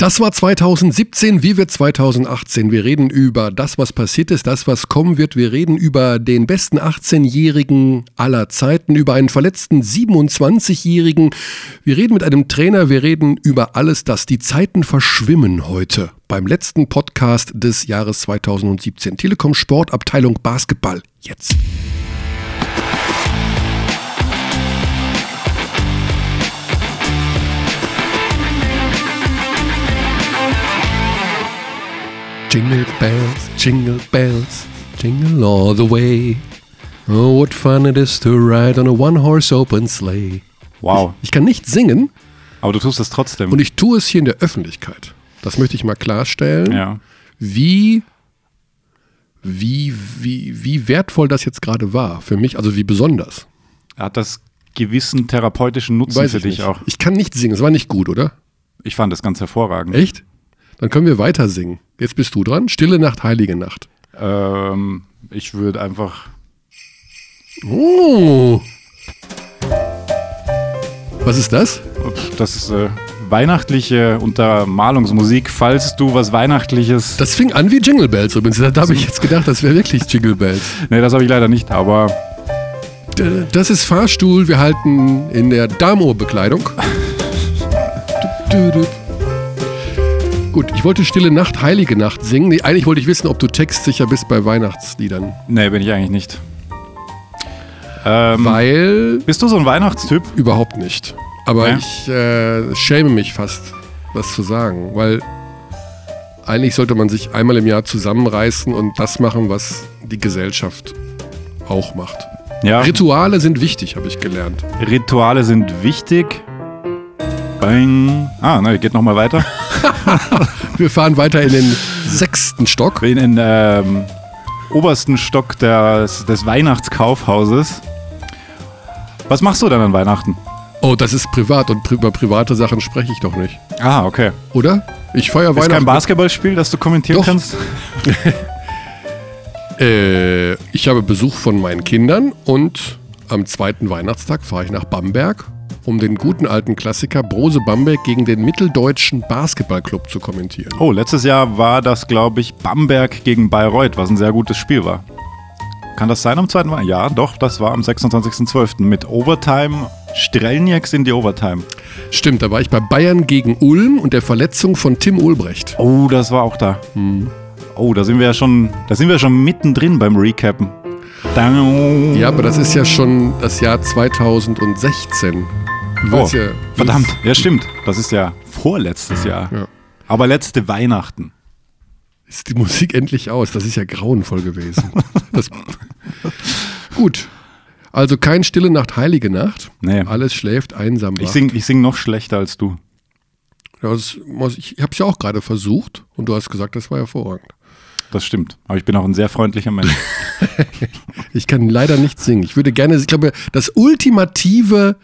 Das war 2017, wie wird 2018? Wir reden über das, was passiert ist, das, was kommen wird. Wir reden über den besten 18-Jährigen aller Zeiten, über einen verletzten 27-Jährigen. Wir reden mit einem Trainer, wir reden über alles das. Die Zeiten verschwimmen heute beim letzten Podcast des Jahres 2017. Telekom Sport, Abteilung Basketball. Jetzt. Jingle bells, jingle bells, jingle all the way. Oh, what fun it is to ride on a one-horse open sleigh. Wow. Ich kann nicht singen Aber du tust es trotzdem. und ich tue es hier in der Öffentlichkeit. Das möchte ich mal klarstellen. ja. Wie, wie, wie, wie wertvoll das jetzt gerade war für mich, also wie besonders. Hat das gewissen therapeutischen Nutzen Weiß für ich dich nicht. auch? Ich kann nicht singen, es war nicht gut, oder? Ich fand das ganz hervorragend. Echt? Dann können wir weiter singen. Jetzt bist du dran. Stille Nacht, heilige Nacht. Ähm, ich würde einfach. Oh. Was ist das? Das ist äh, weihnachtliche Untermalungsmusik, falls du was Weihnachtliches. Das fing an wie Jingle Bells übrigens. Da habe ich jetzt gedacht, das wäre wirklich Jingle Bells. nee, das habe ich leider nicht, aber Das ist Fahrstuhl. Wir halten in der Damour-Bekleidung. Gut, ich wollte Stille Nacht, Heilige Nacht singen. Nee, eigentlich wollte ich wissen, ob du textsicher bist bei Weihnachtsliedern. nee, bin ich eigentlich nicht. Ähm, Weil bist du so ein Weihnachtstyp? überhaupt nicht. Aber Ja? ich äh, schäme mich fast, das zu sagen. Weil eigentlich sollte man sich einmal im Jahr zusammenreißen und das machen, was die Gesellschaft auch macht. Ja. Rituale sind wichtig, habe ich gelernt. Rituale sind wichtig. Bang. Ah, ne, geht nochmal weiter. Wir fahren weiter in den sechsten Stock. In den ähm, obersten Stock des, des Weihnachtskaufhauses. Was machst du denn an Weihnachten? Oh, das ist privat und pri über private Sachen spreche ich doch nicht. Ah, okay. Oder? Ich feiere Ist kein Weihnachten. Basketballspiel, das du kommentieren Doch. kannst? Äh, ich habe Besuch von meinen Kindern und am zweiten Weihnachtstag fahre ich nach Bamberg, um den guten alten Klassiker Brose Bamberg gegen den Mitteldeutschen Basketballclub zu kommentieren. Oh, letztes Jahr war das, glaube ich, Bamberg gegen Bayreuth, was ein sehr gutes Spiel war. Kann das sein am zweiten Mal? Ja, doch, das war am 26.12. mit Overtime. Strelnieks in die Overtime. Stimmt, da war ich bei Bayern gegen Ulm und der Verletzung von Tim Ulbrecht. Oh, das war auch da. Oh, da sind wir ja schon, da sind wir schon mittendrin beim Recappen. Ja, aber das ist ja schon das Jahr 2016. Willst ja- verdammt, ja stimmt. Das ist ja vorletztes Jahr. Ja. Aber letzte Weihnachten. Ist die Musik endlich aus? Das ist ja grauenvoll gewesen. Das, gut. Also kein Stille Nacht, Heilige Nacht. Nee. Alles schläft einsam. Ich wach. sing, ich sing noch schlechter als du. Das muss, ich habe es ja auch gerade versucht und du hast gesagt, das war hervorragend. Das stimmt. Aber ich bin auch ein sehr freundlicher Mensch. Ich kann leider nicht singen. Ich würde gerne, ich glaube, das ultimative,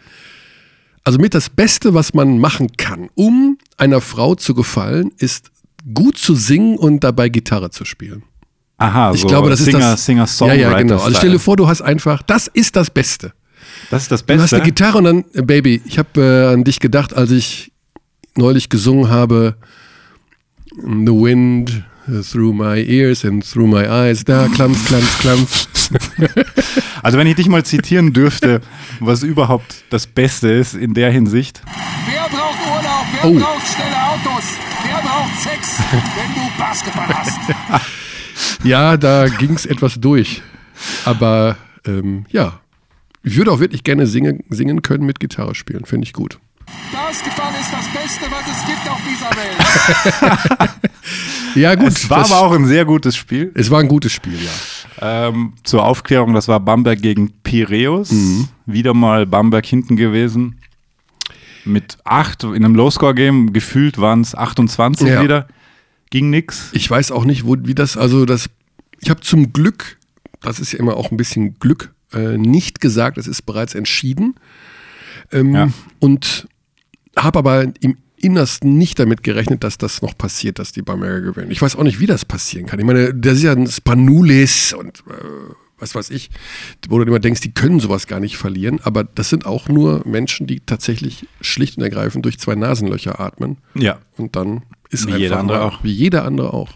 also mit das Beste, was man machen kann, um einer Frau zu gefallen, ist gut zu singen und dabei Gitarre zu spielen. Aha, Ich so glaube, das Singer, ist das. Singer, ja, Songwriter. ja, genau. Also stell dir vor, du hast einfach, das ist das Beste. das ist das Du hast Beste. eine Gitarre und dann, äh, Baby, ich habe äh, an dich gedacht, als ich neulich gesungen habe, The wind through my ears and through my eyes, da klampf, klampf, klampf. Also wenn ich dich mal zitieren dürfte, was überhaupt das Beste ist in der Hinsicht. Wer braucht Urlaub? Wer Oh. braucht schnelle Autos? Wer braucht Sex, wenn du Basketball hast? Ja, da ging es etwas durch. Aber ähm, ja, ich würde auch wirklich gerne singen, singen können mit Gitarre spielen. Finde ich gut. Basketball ist das Beste, was es gibt auf dieser Welt. Ja, gut. Es war aber auch ein sehr gutes Spiel. Es war ein gutes Spiel, ja. Ähm, zur Aufklärung, das war Bamberg gegen Piräus. Mhm. Wieder mal Bamberg hinten gewesen. Mit acht in einem Low-Score-Game, gefühlt waren es 28 Ja. wieder. Ging nix. Ich weiß auch nicht, wo, wie das, also das, ich habe zum Glück, das ist ja immer auch ein bisschen Glück, äh, nicht gesagt, es ist bereits entschieden. Ähm, Ja. Und habe aber im Innersten nicht damit gerechnet, dass das noch passiert, dass die Bamberger gewinnen. Ich weiß auch nicht, wie das passieren kann. Ich meine, das ist ja ein Spanulis und äh, was weiß ich, wo du immer denkst, die können sowas gar nicht verlieren, aber das sind auch nur Menschen, die tatsächlich schlicht und ergreifend durch zwei Nasenlöcher atmen Ja. und dann Ist Wie einfach jeder andere auch. Wie jeder andere auch.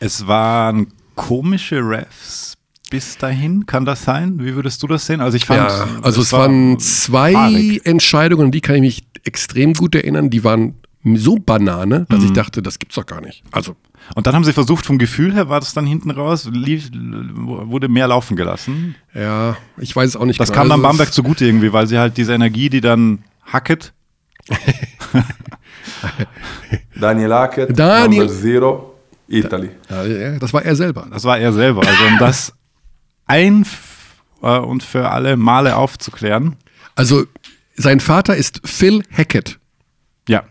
Es waren komische Refs bis dahin, kann das sein? Wie würdest du das sehen? Also ich fand, Ja, also es war waren zwei fahrig. Entscheidungen, die kann ich mich extrem gut erinnern. Die waren so Banane, dass Mhm. ich dachte, das gibt's doch gar nicht. Also, Und dann haben sie versucht, vom Gefühl her war das dann hinten raus, lief, wurde mehr laufen gelassen. ja, ich weiß es auch nicht Das genau. kam dann Also, Bamberg zugute irgendwie, weil sie halt diese Energie, die dann Hackett, Daniel Hackett, Daniel- number zero, Italy. Das war er selber. das war er selber. Also um das ein äh, und für alle Male aufzuklären. Also, sein Vater ist Phil Hackett Ja,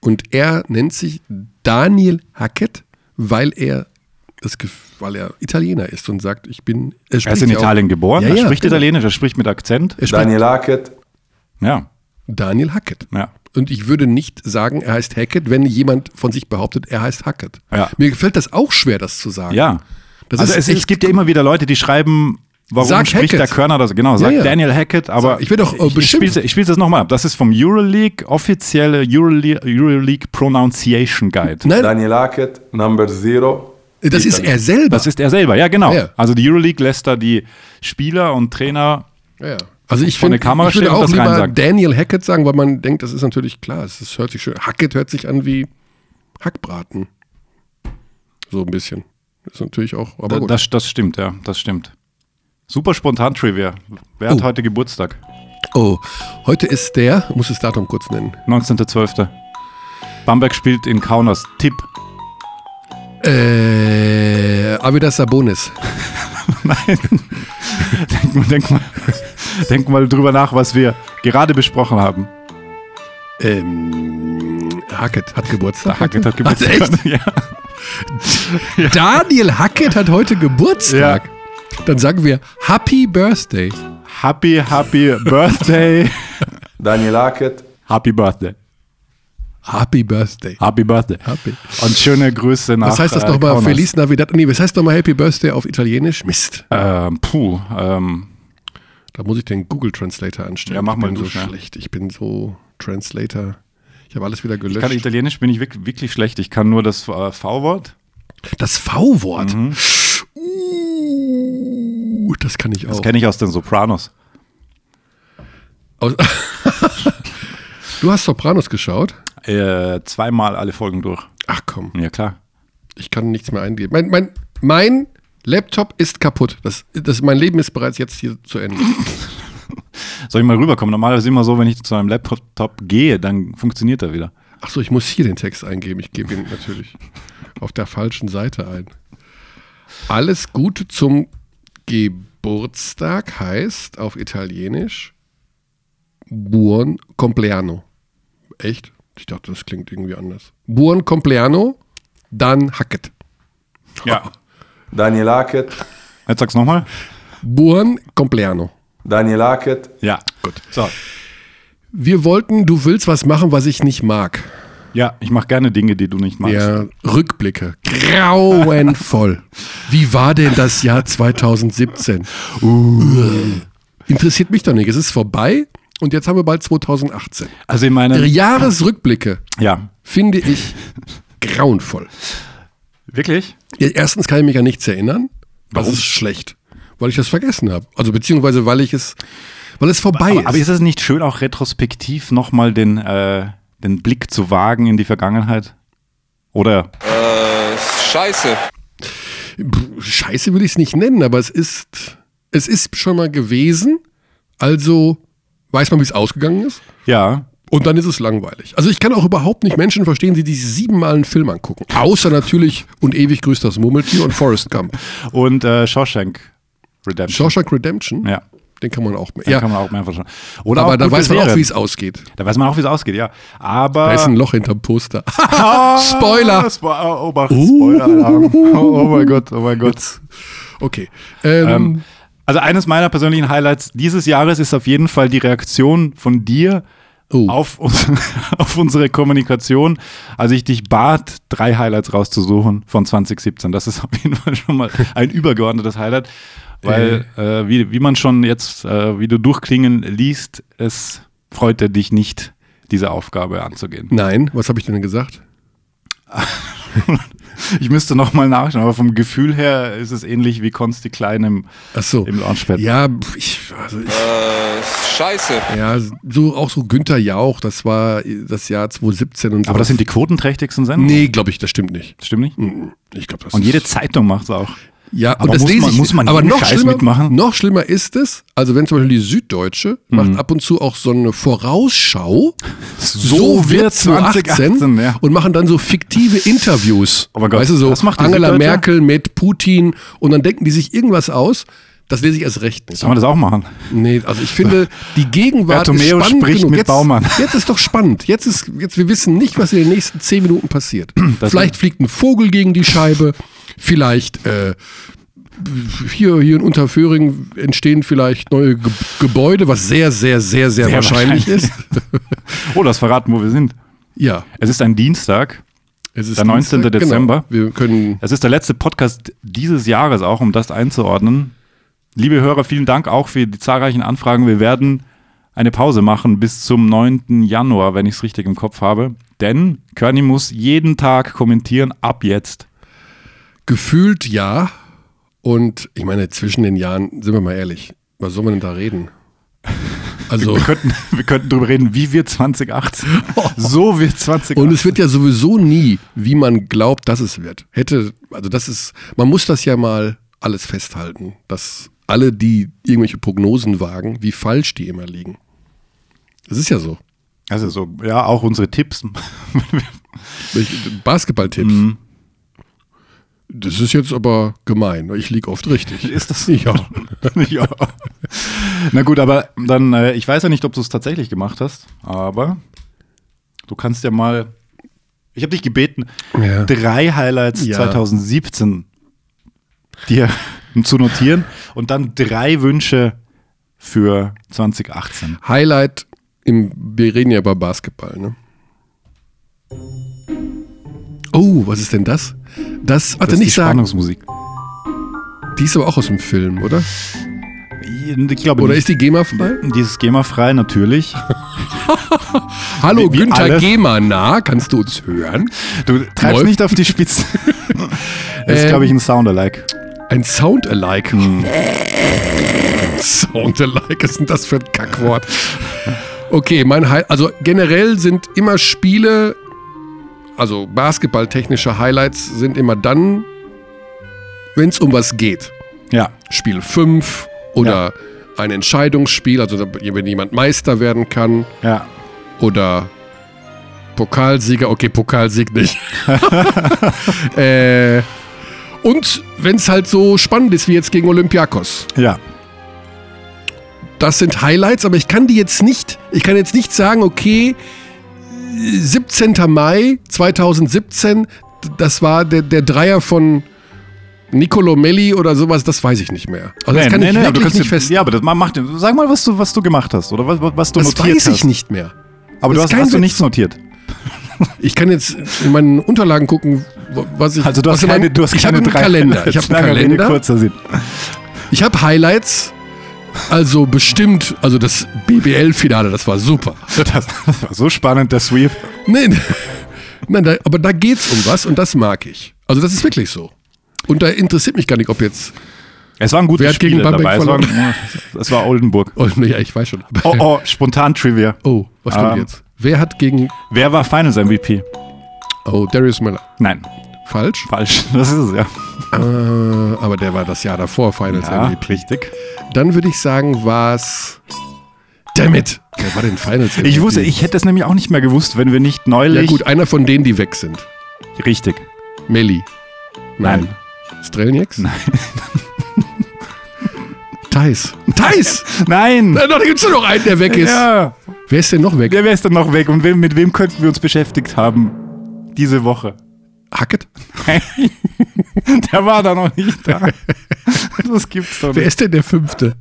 und er nennt sich Daniel Hackett, weil er das, weil er Italiener ist und sagt, ich bin. er ist spricht in ja auch- Italien geboren, Ja, er ja, spricht genau. Italienisch, er spricht mit Akzent. Er spricht Daniel Hackett, Ja, Daniel Hackett. ja. Und ich würde nicht sagen, er heißt Hackett, wenn jemand von sich behauptet, er heißt Hackett. Ja. Mir gefällt das auch schwer, das zu sagen. Ja. Das also ist es, es gibt ja immer wieder Leute, die schreiben, warum Sag spricht Hackett. der Körner das? Genau, sagt Ja, ja. Daniel Hackett, aber Sag, ich werd doch, äh, ich, ich beschimpft. spiele ich spiel's das nochmal ab. Das ist vom Euroleague, offizielle Euroleague, Euroleague Pronunciation Guide. Nein, Daniel Hackett, number zero, das ist er selber. Das ist er selber, ja genau. Ja. Also die Euroleague lässt da die Spieler und Trainer ja. Also ich Vor finde, der Kamera ich würde stehen und auch das lieber reinsagen. Daniel Hackett sagen, weil man denkt, das ist natürlich klar. Es ist- hört sich schön. Hackett hört sich an wie Hackbraten. So ein bisschen. Ist natürlich auch, aber gut. Das, das stimmt, ja, das stimmt. Super spontan Trivia. Wer hat Oh. heute Geburtstag? Oh, heute ist der, muss das Datum kurz nennen. 19.12. Bamberg spielt in Kaunas. Tipp. Äh, Avidas Sabonis. Denk mal, denk, mal, denk mal drüber nach, was wir gerade besprochen haben. Ähm, Hackett hat Geburtstag. Hackett hat Geburtstag. echt? Ja. Daniel Hackett hat heute Geburtstag. Dann sagen wir Happy Birthday. Happy, happy Birthday. Daniel Hackett, Happy Birthday. Happy Birthday. Happy Birthday. Happy. Und schöne Grüße nach Was heißt das äh, nochmal? Feliz Navidad. Nee, was heißt nochmal Happy Birthday auf Italienisch? Mist. Ähm, puh, ähm, Da muss ich den Google Translator anstellen. Ja, mach ich mal bin du so schnell. schlecht. Ich bin so Translator. Ich habe alles wieder ich kann gelöscht. Italienisch bin ich wirklich, wirklich schlecht. Ich kann nur das äh, V-Wort. Das V-Wort. Mhm. Uh, das kann ich Das auch. kenne ich aus den Sopranos. Aus- du hast Sopranos geschaut? Äh, zweimal alle Folgen durch. Ach komm, Ja, klar. ich kann nichts mehr eingeben. Mein, mein, mein Laptop ist kaputt. Das, das, mein Leben ist bereits jetzt hier zu Ende. Soll ich mal rüberkommen? Normalerweise ist immer so, wenn ich zu einem Laptop gehe, dann funktioniert er wieder. Ach so, ich muss hier den Text eingeben. Ich gebe ihn natürlich auf der falschen Seite ein. Alles Gute zum Geburtstag heißt auf Italienisch Buon compleanno. Echt? Ich dachte, das klingt irgendwie anders. Buon compleanno, dann Hacket. Ja. Daniel Hackett, Jetzt sag's nochmal. Buon compleanno. Daniel Hackett, Ja. Gut. So. Wir wollten, du willst was machen, was ich nicht mag. Ja, ich mache gerne Dinge, die du nicht magst. Ja, Rückblicke. Grauenvoll. Wie war denn das Jahr 2017? Uh. Interessiert mich doch nicht. Es ist vorbei und jetzt haben wir bald 2018. Also in meiner. Jahresrückblicke Ja. finde ich grauenvoll. Wirklich? Ja, Erstens kann ich mich an nichts erinnern. Das Warum? ist schlecht. Weil ich das vergessen habe. Also beziehungsweise weil ich es, weil es vorbei Aber, ist. aber ist es nicht schön, auch retrospektiv nochmal den, äh, den Blick zu wagen in die Vergangenheit? Oder? Äh, scheiße. Scheiße will ich es nicht nennen, aber es ist, es ist schon mal gewesen. Also weiß man, wie es ausgegangen ist. Ja. Und dann ist es langweilig. Also ich kann auch überhaupt nicht Menschen verstehen, die sich siebenmal einen Film angucken. Außer natürlich und ewig grüßt das Murmeltier und Forrest Gump. Und äh, Shawshank Redemption. Shawshank Redemption, Ja. Den kann man auch mehr. Ja, kann man auch mehrfach schauen. Oder aber auch da weiß man auch, Serien. wie es ausgeht. Da weiß man auch, wie es ausgeht, ja. Aber. Da ist ein Loch hinterm Poster. Ah, Spoiler! Spo oh, Obacht, Spoiler-Alarm. Oh, oh mein Gott, oh mein Gott. Okay. Ähm, Ähm, also eines meiner persönlichen Highlights dieses Jahres ist auf jeden Fall die Reaktion von dir Oh. auf, auf unsere Kommunikation, als ich dich bat, drei Highlights rauszusuchen von 2017. Das ist auf jeden Fall schon mal ein übergeordnetes Highlight, weil äh, wie, wie man schon jetzt, äh, wie du durchklingen liest, es freute dich nicht, diese Aufgabe anzugehen. nein, was habe ich denn gesagt? Ich müsste noch mal nachschauen, aber vom Gefühl her ist es ähnlich wie Konsti Klein im, Ach so. im Launchpad. Ja, ich, also ich, Äh, scheiße. ja, so auch so Günther Jauch, das war das Jahr 2017 und so. Aber das sind die quotenträchtigsten Sendungen? Nee, glaube ich, das stimmt nicht. Stimmt nicht? Ich glaube, das Und ist- jede Zeitung macht es auch. Ja, Aber und das muss lese man- ich, muss man aber noch Scheiß schlimmer, mitmachen? Noch schlimmer ist es, also wenn zum Beispiel die Süddeutsche macht ab und zu auch so eine Vorausschau, so wird 2018 ja. und machen dann so fiktive Interviews. Oh mein Gott, weißt du, so Angela? Merkel mit Putin und dann denken die sich irgendwas aus. Das lese ich erst recht nicht. Sollen wir das auch machen? Nee, also ich finde, die Gegenwart ist spannend spricht genug. mit jetzt, Baumann. Jetzt ist doch spannend. Jetzt ist, jetzt, wir wissen nicht, was in den nächsten zehn Minuten passiert. Das- Vielleicht fliegt ein Vogel gegen die Scheibe. Vielleicht, äh, hier, hier in Unterföhring entstehen vielleicht neue Ge Gebäude, was sehr, sehr, sehr, sehr, Sehr wahrscheinlich, wahrscheinlich. ist. Oh, das verraten, wo wir sind. Ja. Es ist ein Dienstag. Es ist Der 19. Dienstag, Dezember. Genau. Wir können, Es ist der letzte Podcast dieses Jahres auch, um das einzuordnen. Liebe Hörer, vielen Dank auch für die zahlreichen Anfragen. Wir werden eine Pause machen bis zum 9. Januar, wenn ich es richtig im Kopf habe. Denn Körny muss jeden Tag kommentieren, ab jetzt. gefühlt ja. Und ich meine, zwischen den Jahren, sind wir mal ehrlich, was soll man denn da reden? Also, Wir könnten, wir könnten drüber reden, wie wird 2018. So wird 2018. Und es wird ja sowieso nie, wie man glaubt, dass es wird. Hätte, also das ist, man muss das ja mal alles festhalten, dass alle, die irgendwelche Prognosen wagen, wie falsch die immer liegen. Das ist ja so. also so, ja, auch unsere Tipps. Basketballtipps. Mhm. Das ist jetzt aber gemein. Ich liege oft richtig. Ist das? Ja. ja. Na gut, aber dann, äh, ich weiß ja nicht, ob du es tatsächlich gemacht hast, aber du kannst ja mal. Ich habe dich gebeten, Ja. drei Highlights Ja. 2017 dir zu notieren und dann drei Wünsche für 2018. Highlight im, wir reden ja über Basketball, ne? Oh, was ist denn das? Das, warte, Das ist nicht die sagen. Spannungsmusik. Die ist aber auch aus dem Film, oder? Ich glaube, Oder nicht. ist die GEMA-frei? dieses GEMA-frei natürlich. Hallo, Wie- wie Günther alles. GEMA nah, kannst du uns hören? Du treibst Läuft. nicht auf die Spitze. Das ist, Ähm, glaube ich, ein Sound-alike. Ein Sound-alike. Hm. Sound-alike, was ist denn das für ein Kackwort? Okay, mein Hi also generell sind immer Spiele, also basketballtechnische Highlights sind immer dann, wenn es um was geht. Ja. Spiel 5 oder ein Entscheidungsspiel, also wenn jemand Meister werden kann Ja. oder Pokalsieger, okay, Pokalsieg nicht. äh, und wenn es halt so spannend ist wie jetzt gegen Olympiakos. Ja. Das sind Highlights, aber ich kann die jetzt nicht, ich kann jetzt nicht sagen, okay, 17. Mai 2017, das war der, der Dreier von Nicolo Melli oder sowas, das weiß ich nicht mehr. Also das kann ich aber du wirklich kannst nicht fest. Ja, aber das, mach, mach, sag mal, was du, was du gemacht hast oder was, was du das notiert weiß hast. ich nicht mehr. Aber du Das hast, hast du nichts notiert. Ich kann jetzt in meinen Unterlagen gucken, was ich. Also du hast keine, du hast ich keine habe einen drei Kalender. Ich habe einen Kalender. kurzer Sinn. Ich habe Highlights. Also bestimmt, also das BBL-Finale, das war super. Das, das war so spannend, der Sweep. Nein, nein da, aber da geht's um was und das mag ich. Also das ist wirklich so. Und da interessiert mich gar nicht, ob jetzt. Es waren gute Wer hat gegen Spiele dabei. Es war, verloren? es war Oldenburg. Oh, nee, ja, ich weiß schon. Oh, oh, spontan Trivia. Oh, was kommt Ähm. jetzt? Wer hat gegen. Wer war Finals MVP? Oh, Darius Miller. Nein, Falsch. falsch. Das ist es ja. Äh, aber der war das Jahr davor Finals Ja, MVP. richtig. Dann würde ich sagen, war's. Dammit! Wer war denn Finals MVP? Ich wusste, ich hätte es nämlich auch nicht mehr gewusst, wenn wir nicht Ja, neulich. gut, einer von denen, die weg sind. Richtig. Melli. Nein. Strelnieks? Nein. Thais. Thais! Nein! Na, Da gibt's doch noch einen, der weg ist. Ja. Wer ist denn noch weg? Wer es dann noch weg und wem, mit wem könnten wir uns beschäftigt haben diese Woche? Hackett? Der war da noch nicht da. Das gibt's doch Wer nicht. ist denn der fünfte?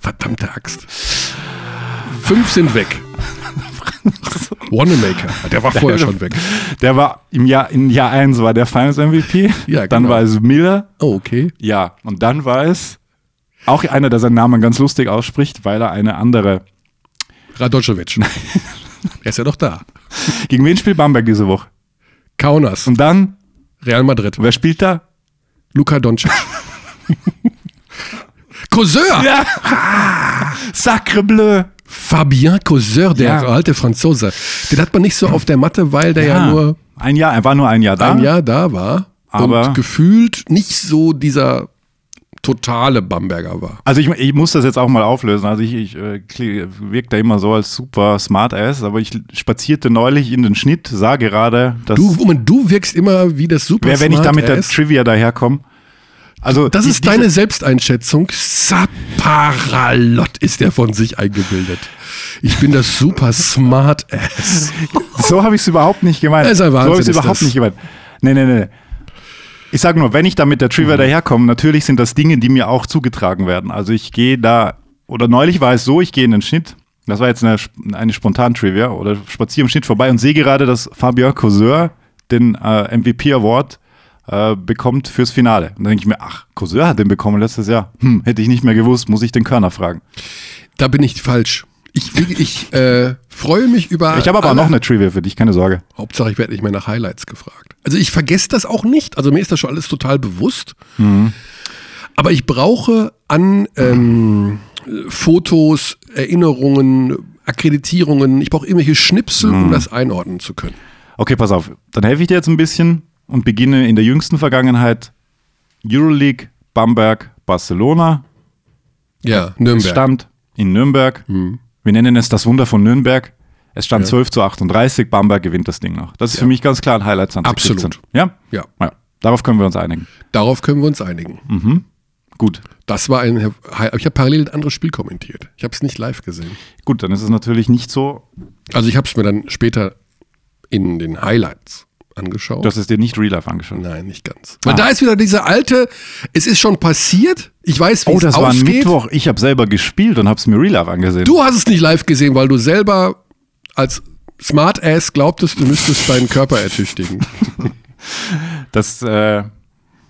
Verdammte Axt. Fünf sind weg. Wanamaker. Der war vorher schon weg. Der war im Jahr, in Jahr 1 war der Finals MVP. Ja, Dann genau. war es Miller. Oh, okay. Ja. Und dann war es auch einer, der seinen Namen ganz lustig ausspricht, weil er eine andere. Radoschewitsch. er ist ja doch da. Gegen wen spielt Bamberg diese Woche? Kaunas. Und dann, Real Madrid. wer spielt da? Luka Doncic. Causeur! Ja. Sacre bleu. Fabien Causeur, der Ja. alte Franzose. Den hat man nicht so auf der Matte, weil der ja, nur ein Jahr, er war nur ein Jahr da. ein Jahr da war Aber- und gefühlt nicht so dieser totale Bamberger war. Also ich, ich muss das jetzt auch mal auflösen. Also ich, ich äh, wirke da immer so als super Smart-Ass, aber ich spazierte neulich in den Schnitt, sah gerade, dass Du, Moment, du wirkst immer wie das super wer, wenn ich da mit der. Trivia daherkomme. Also Das die- ist deine Selbsteinschätzung. Saparalot ist der von sich eingebildet. Ich bin das super smart ass. So habe ich es überhaupt nicht gemeint. Ist ein so habe ich es überhaupt das. nicht gemeint. Nee, nee, nee. Ich sage nur, wenn ich da mit der Mhm. Trivia daherkomme, natürlich sind das Dinge, die mir auch zugetragen werden. Also ich gehe da, oder neulich war es so, ich gehe in den Schnitt, das war jetzt eine, eine spontan Trivia, oder spaziere im Schnitt vorbei und sehe gerade, dass Fabien Causeur den äh, MVP Award äh, bekommt fürs Finale. Und dann denke ich mir, ach, Causeur hat den bekommen letztes Jahr. Hm, hätte ich nicht mehr gewusst, muss ich den Körner fragen. Da bin ich falsch. Ich, ich äh, freue mich über. Ich habe aber alle- noch eine Trivia für dich, keine Sorge. Hauptsache, ich werde nicht mehr nach Highlights gefragt. Also ich vergesse das auch nicht. Also mir ist das schon alles total bewusst. Aber ich brauche an ähm, Fotos, Erinnerungen, Akkreditierungen, ich brauche irgendwelche Schnipsel, um das einordnen zu können. Okay, pass auf. Dann helfe ich dir jetzt ein bisschen und beginne in der jüngsten Vergangenheit. Euroleague, Bamberg, Barcelona. Ja, Es Nürnberg. stand in Nürnberg. Mhm. Wir nennen es das Wunder von Nürnberg. Es stand 12 zu 38. Bamberg gewinnt das Ding noch. Das ist für mich ganz klar ein Highlight 2017. Absolut. Ja? Ja, ja? Darauf können wir uns einigen. darauf können wir uns einigen. Gut. Das war ein. Ich habe parallel ein anderes Spiel kommentiert. Ich habe es nicht live gesehen. Gut, dann ist es natürlich nicht so, Also ich habe es mir dann später in den Highlights angeschaut. du hast es dir nicht real life angeschaut. Nein, nicht ganz. Weil da ist wieder diese alte, es ist schon passiert, ich weiß, wie Oh, es das war ein ausgeht. Mittwoch. Ich habe selber gespielt und habe es mir real life angesehen. Du hast es nicht live gesehen, weil du selber als Smartass glaubtest, du müsstest deinen Körper ertüchtigen. Das, äh,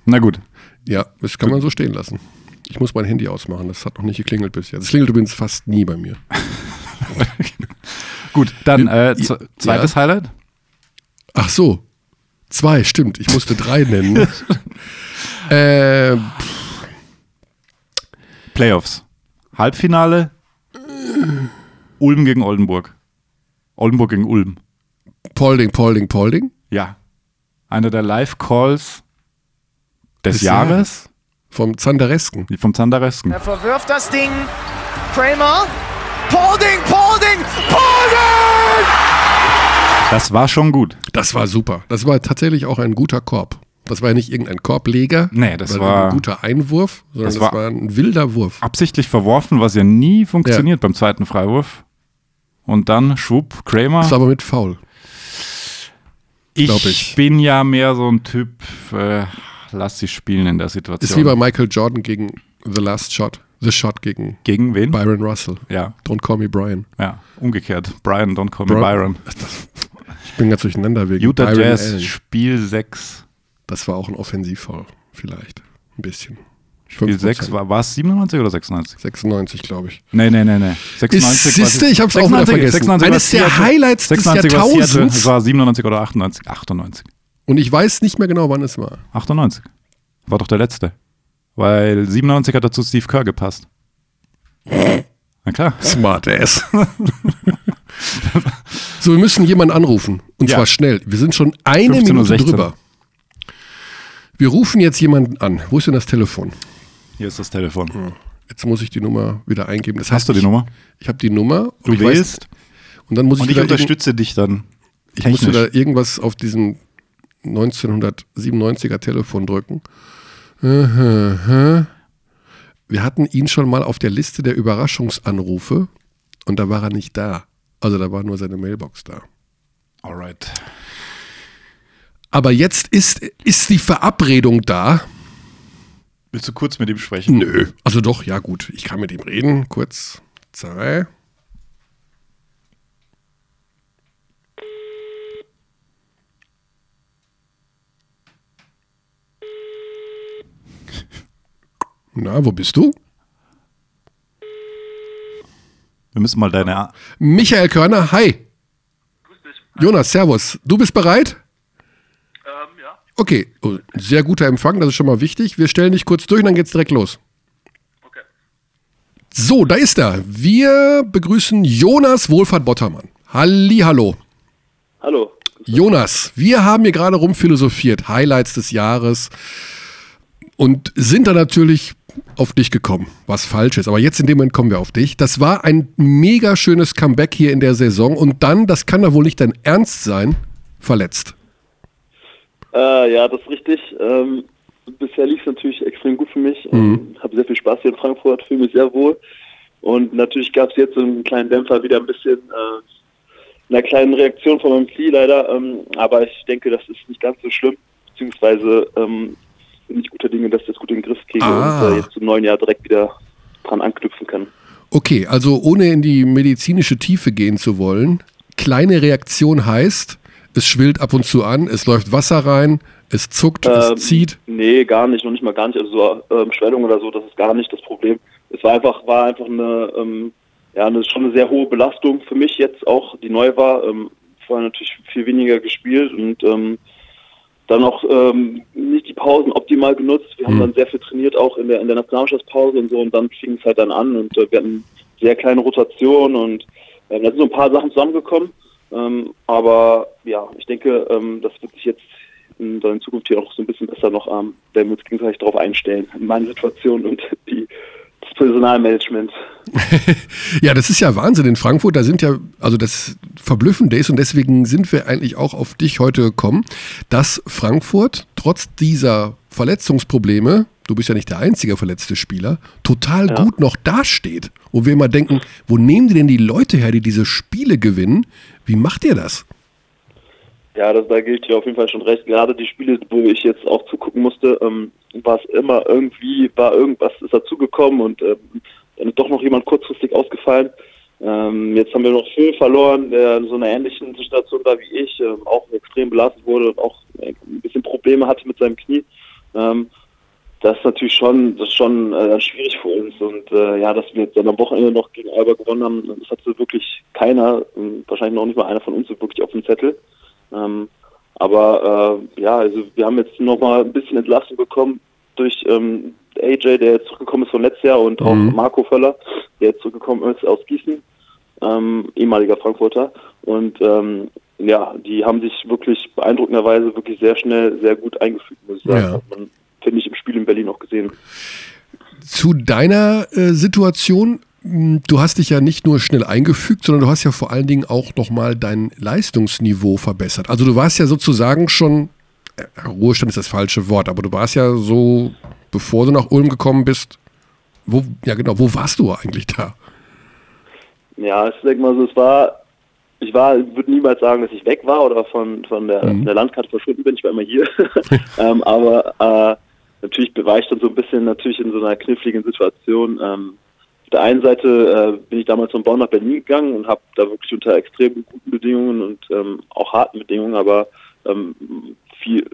na gut. Ja, das kann man so stehen lassen. Ich muss mein Handy ausmachen, das hat noch nicht geklingelt bisher. Das klingelt übrigens fast nie bei mir. Gut, dann äh, Ja. zweites Highlight. Ach so, zwei, stimmt. Ich musste drei nennen. äh, Playoffs. Halbfinale. Ulm gegen Oldenburg. Oldenburg gegen Ulm. Polding, Polding, Polding. Ja. Einer der Live-Calls des, Des Jahres Vom Zanderesken. vom Zanderesken. Er verwirft das Ding. Kramer. Paulding, Paulding, Paulding! Das war schon gut. Das war super. Das war tatsächlich auch ein guter Korb. Das war ja nicht irgendein Korbleger. Nee, das war- ein guter Einwurf, sondern das das, war- war, ein wilder Wurf. Absichtlich verworfen, was ja nie funktioniert beim zweiten Freiwurf. Und dann schwupp, Kramer. Das war aber mit Foul. Ich, ich. bin ja mehr so ein Typ, äh, lass sie spielen in der Situation. Ist wie bei Michael Jordan gegen The Last Shot. The Shot gegen Gegen wen? Byron Russell. Ja, Don't call me Brian. ja, umgekehrt. Brian, don't call me Bro- Byron. Ich bin ganz durcheinander wegen Utah Byron Jazz, Allen. Spiel 6. Das war auch ein Offensivfoul. Vielleicht. Ein bisschen. Spiel 6, war es 97 oder 96? 96, glaube ich. Nee, nee, nee, nee. 96 war- siehste, ich hab's auch wieder vergessen. 96 Eines war der. Highlights des 96 war Seattle. Jahrtausends. Es war 97 oder 98? 98. Und ich weiß nicht mehr genau, wann es war. 98. War doch der letzte. Weil 97 hat dazu Steve Kerr gepasst. Na klar. Smart ass. so, wir müssen jemanden anrufen. Und Ja. zwar schnell. Wir sind schon eine 15.16 Uhr. Minute drüber. Wir rufen jetzt jemanden an. Wo ist denn das Telefon? Hier ist das Telefon. Jetzt muss ich die Nummer wieder eingeben. Das Hast du die ich, Nummer? Ich habe die Nummer. Du ich wählst und dann muss ich, und ich irgend- unterstütze dich dann. ich muss technisch. wieder irgendwas auf diesem 1997er Telefon drücken. Wir hatten ihn schon mal auf der Liste der Überraschungsanrufe und da war er nicht da. Also da war nur seine Mailbox da. Alright. Aber jetzt ist, ist die Verabredung da. Willst du kurz mit ihm sprechen? Nö. Also doch, ja gut. Ich kann mit ihm reden. Kurz. Zwei. Na, wo bist du? Wir müssen mal deine. Michael Körner, hi. Jonas, servus. Du bist bereit? ja. Okay, oh, sehr guter Empfang, das ist schon mal wichtig. Wir stellen dich kurz durch und dann geht's direkt los. Okay. So, da ist er. Wir begrüßen Jonas Wohlfahrt Bottermann. Hallo. Hallo. Jonas, wir haben hier gerade rumphilosophiert, Highlights des Jahres und sind da natürlich auf dich gekommen, was falsch ist. Aber jetzt in dem Moment kommen wir auf dich. Das war ein mega schönes Comeback hier in der Saison und dann, das kann doch wohl nicht dein Ernst sein, verletzt. Äh, ja, das ist richtig. Ähm, bisher lief es natürlich extrem gut für mich. Mhm. Habe sehr viel Spaß hier in Frankfurt, fühle mich sehr wohl. Und natürlich gab es jetzt so einen kleinen Dämpfer, wieder ein bisschen äh, einer kleinen Reaktion von meinem Knie leider. Ähm, aber ich denke, das ist nicht ganz so schlimm. Beziehungsweise ähm, bin ich guter Dinge, dass ich das gut in den Griff kriege Ah. und äh, jetzt im neuen Jahr direkt wieder dran anknüpfen kann. Okay, also ohne in die medizinische Tiefe gehen zu wollen, kleine Reaktion heißt, es schwillt ab und zu an, es läuft Wasser rein, es zuckt, Ähm, es zieht. Nee, gar nicht, noch nicht mal gar nicht. Also so ähm, Schwellung oder so, das ist gar nicht das Problem. Es war einfach, war einfach eine, ähm, ja, eine, schon eine sehr hohe Belastung für mich jetzt auch, die neu war. Ähm, vorher natürlich viel weniger gespielt und ähm, dann auch ähm, nicht die Pausen optimal genutzt. Wir haben Mhm. dann sehr viel trainiert, auch in der in der Nationalmannschaftspause und so und dann fing es halt dann an und äh, wir hatten sehr kleine Rotation und äh, da sind so ein paar Sachen zusammengekommen. Ähm, aber ja, ich denke, ähm, das wird sich jetzt in, in Zukunft hier auch so ein bisschen besser noch, ähm, werden wir uns gegenseitig darauf einstellen, in meine Situation und die, Personalmanagement. Ja, das ist ja Wahnsinn in Frankfurt. Da sind ja, also das Verblüffende ist, und deswegen sind wir eigentlich auch auf dich heute gekommen, dass Frankfurt trotz dieser Verletzungsprobleme, du bist ja nicht der einzige verletzte Spieler, total Ja. gut noch dasteht. Und wir immer denken, wo nehmen die denn die Leute her, die diese Spiele gewinnen? Wie macht ihr das? Ja, das, da gilt dir auf jeden Fall schon recht. Gerade die Spiele, wo ich jetzt auch zugucken musste, ähm, war es immer irgendwie, war irgendwas ist dazugekommen und ähm, dann ist doch noch jemand kurzfristig ausgefallen. Ähm, jetzt haben wir noch viel verloren, der in so einer ähnlichen Situation war wie ich, ähm, auch extrem belastet wurde und auch äh, ein bisschen Probleme hatte mit seinem Knie. Ähm, das ist natürlich schon, das ist schon äh, schwierig für uns. Und äh, ja, dass wir jetzt dann am Wochenende noch gegen Alba gewonnen haben, das hatte wirklich keiner, äh, wahrscheinlich noch nicht mal einer von uns wirklich auf dem Zettel. Ähm, aber äh, ja, also wir haben jetzt nochmal ein bisschen Entlassung bekommen durch ähm, AJ, der jetzt zurückgekommen ist von letztes Jahr und auch Mhm. Marco Völler, der jetzt zurückgekommen ist aus Gießen, ähm, ehemaliger Frankfurter. Und ähm, ja, die haben sich wirklich beeindruckenderweise wirklich sehr schnell, sehr gut eingefügt, muss ich sagen. Ja. Hat man, finde ich, im Spiel in Berlin auch gesehen. Zu deiner äh, Situation, du hast dich ja nicht nur schnell eingefügt, sondern du hast ja vor allen Dingen auch nochmal dein Leistungsniveau verbessert. Also du warst ja sozusagen schon, äh, Ruhestand ist das falsche Wort, aber du warst ja so, bevor du nach Ulm gekommen bist, wo, ja genau, wo warst du eigentlich da? Ja, ich denke mal so, es war, ich war, würde niemals sagen, dass ich weg war oder von, von, der, von der Landkarte verschwunden bin, ich war immer hier. ähm, aber äh, natürlich war ich dann so ein bisschen natürlich in so einer kniffligen Situation. Ähm, der einen Seite äh, bin ich damals von Bonn nach Berlin gegangen und habe da wirklich unter extrem guten Bedingungen und ähm, auch harten Bedingungen, aber ähm, viel,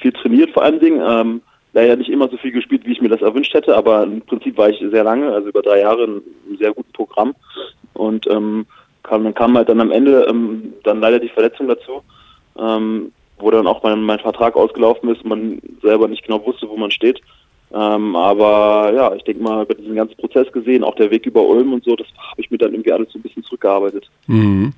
viel trainiert vor allen Dingen. Ähm, leider nicht immer so viel gespielt, wie ich mir das erwünscht hätte, aber im Prinzip war ich sehr lange, also über drei Jahre, in einem sehr guten Programm. Und ähm, kam, dann kam halt dann am Ende ähm, dann leider die Verletzung dazu, ähm, wo dann auch mein, mein Vertrag ausgelaufen ist und man selber nicht genau wusste, wo man steht. Ähm, aber ja, ich denke mal, über diesen ganzen Prozess gesehen, auch der Weg über Ulm und so, das habe ich mir dann irgendwie alles so ein bisschen zurückgearbeitet. Mhm.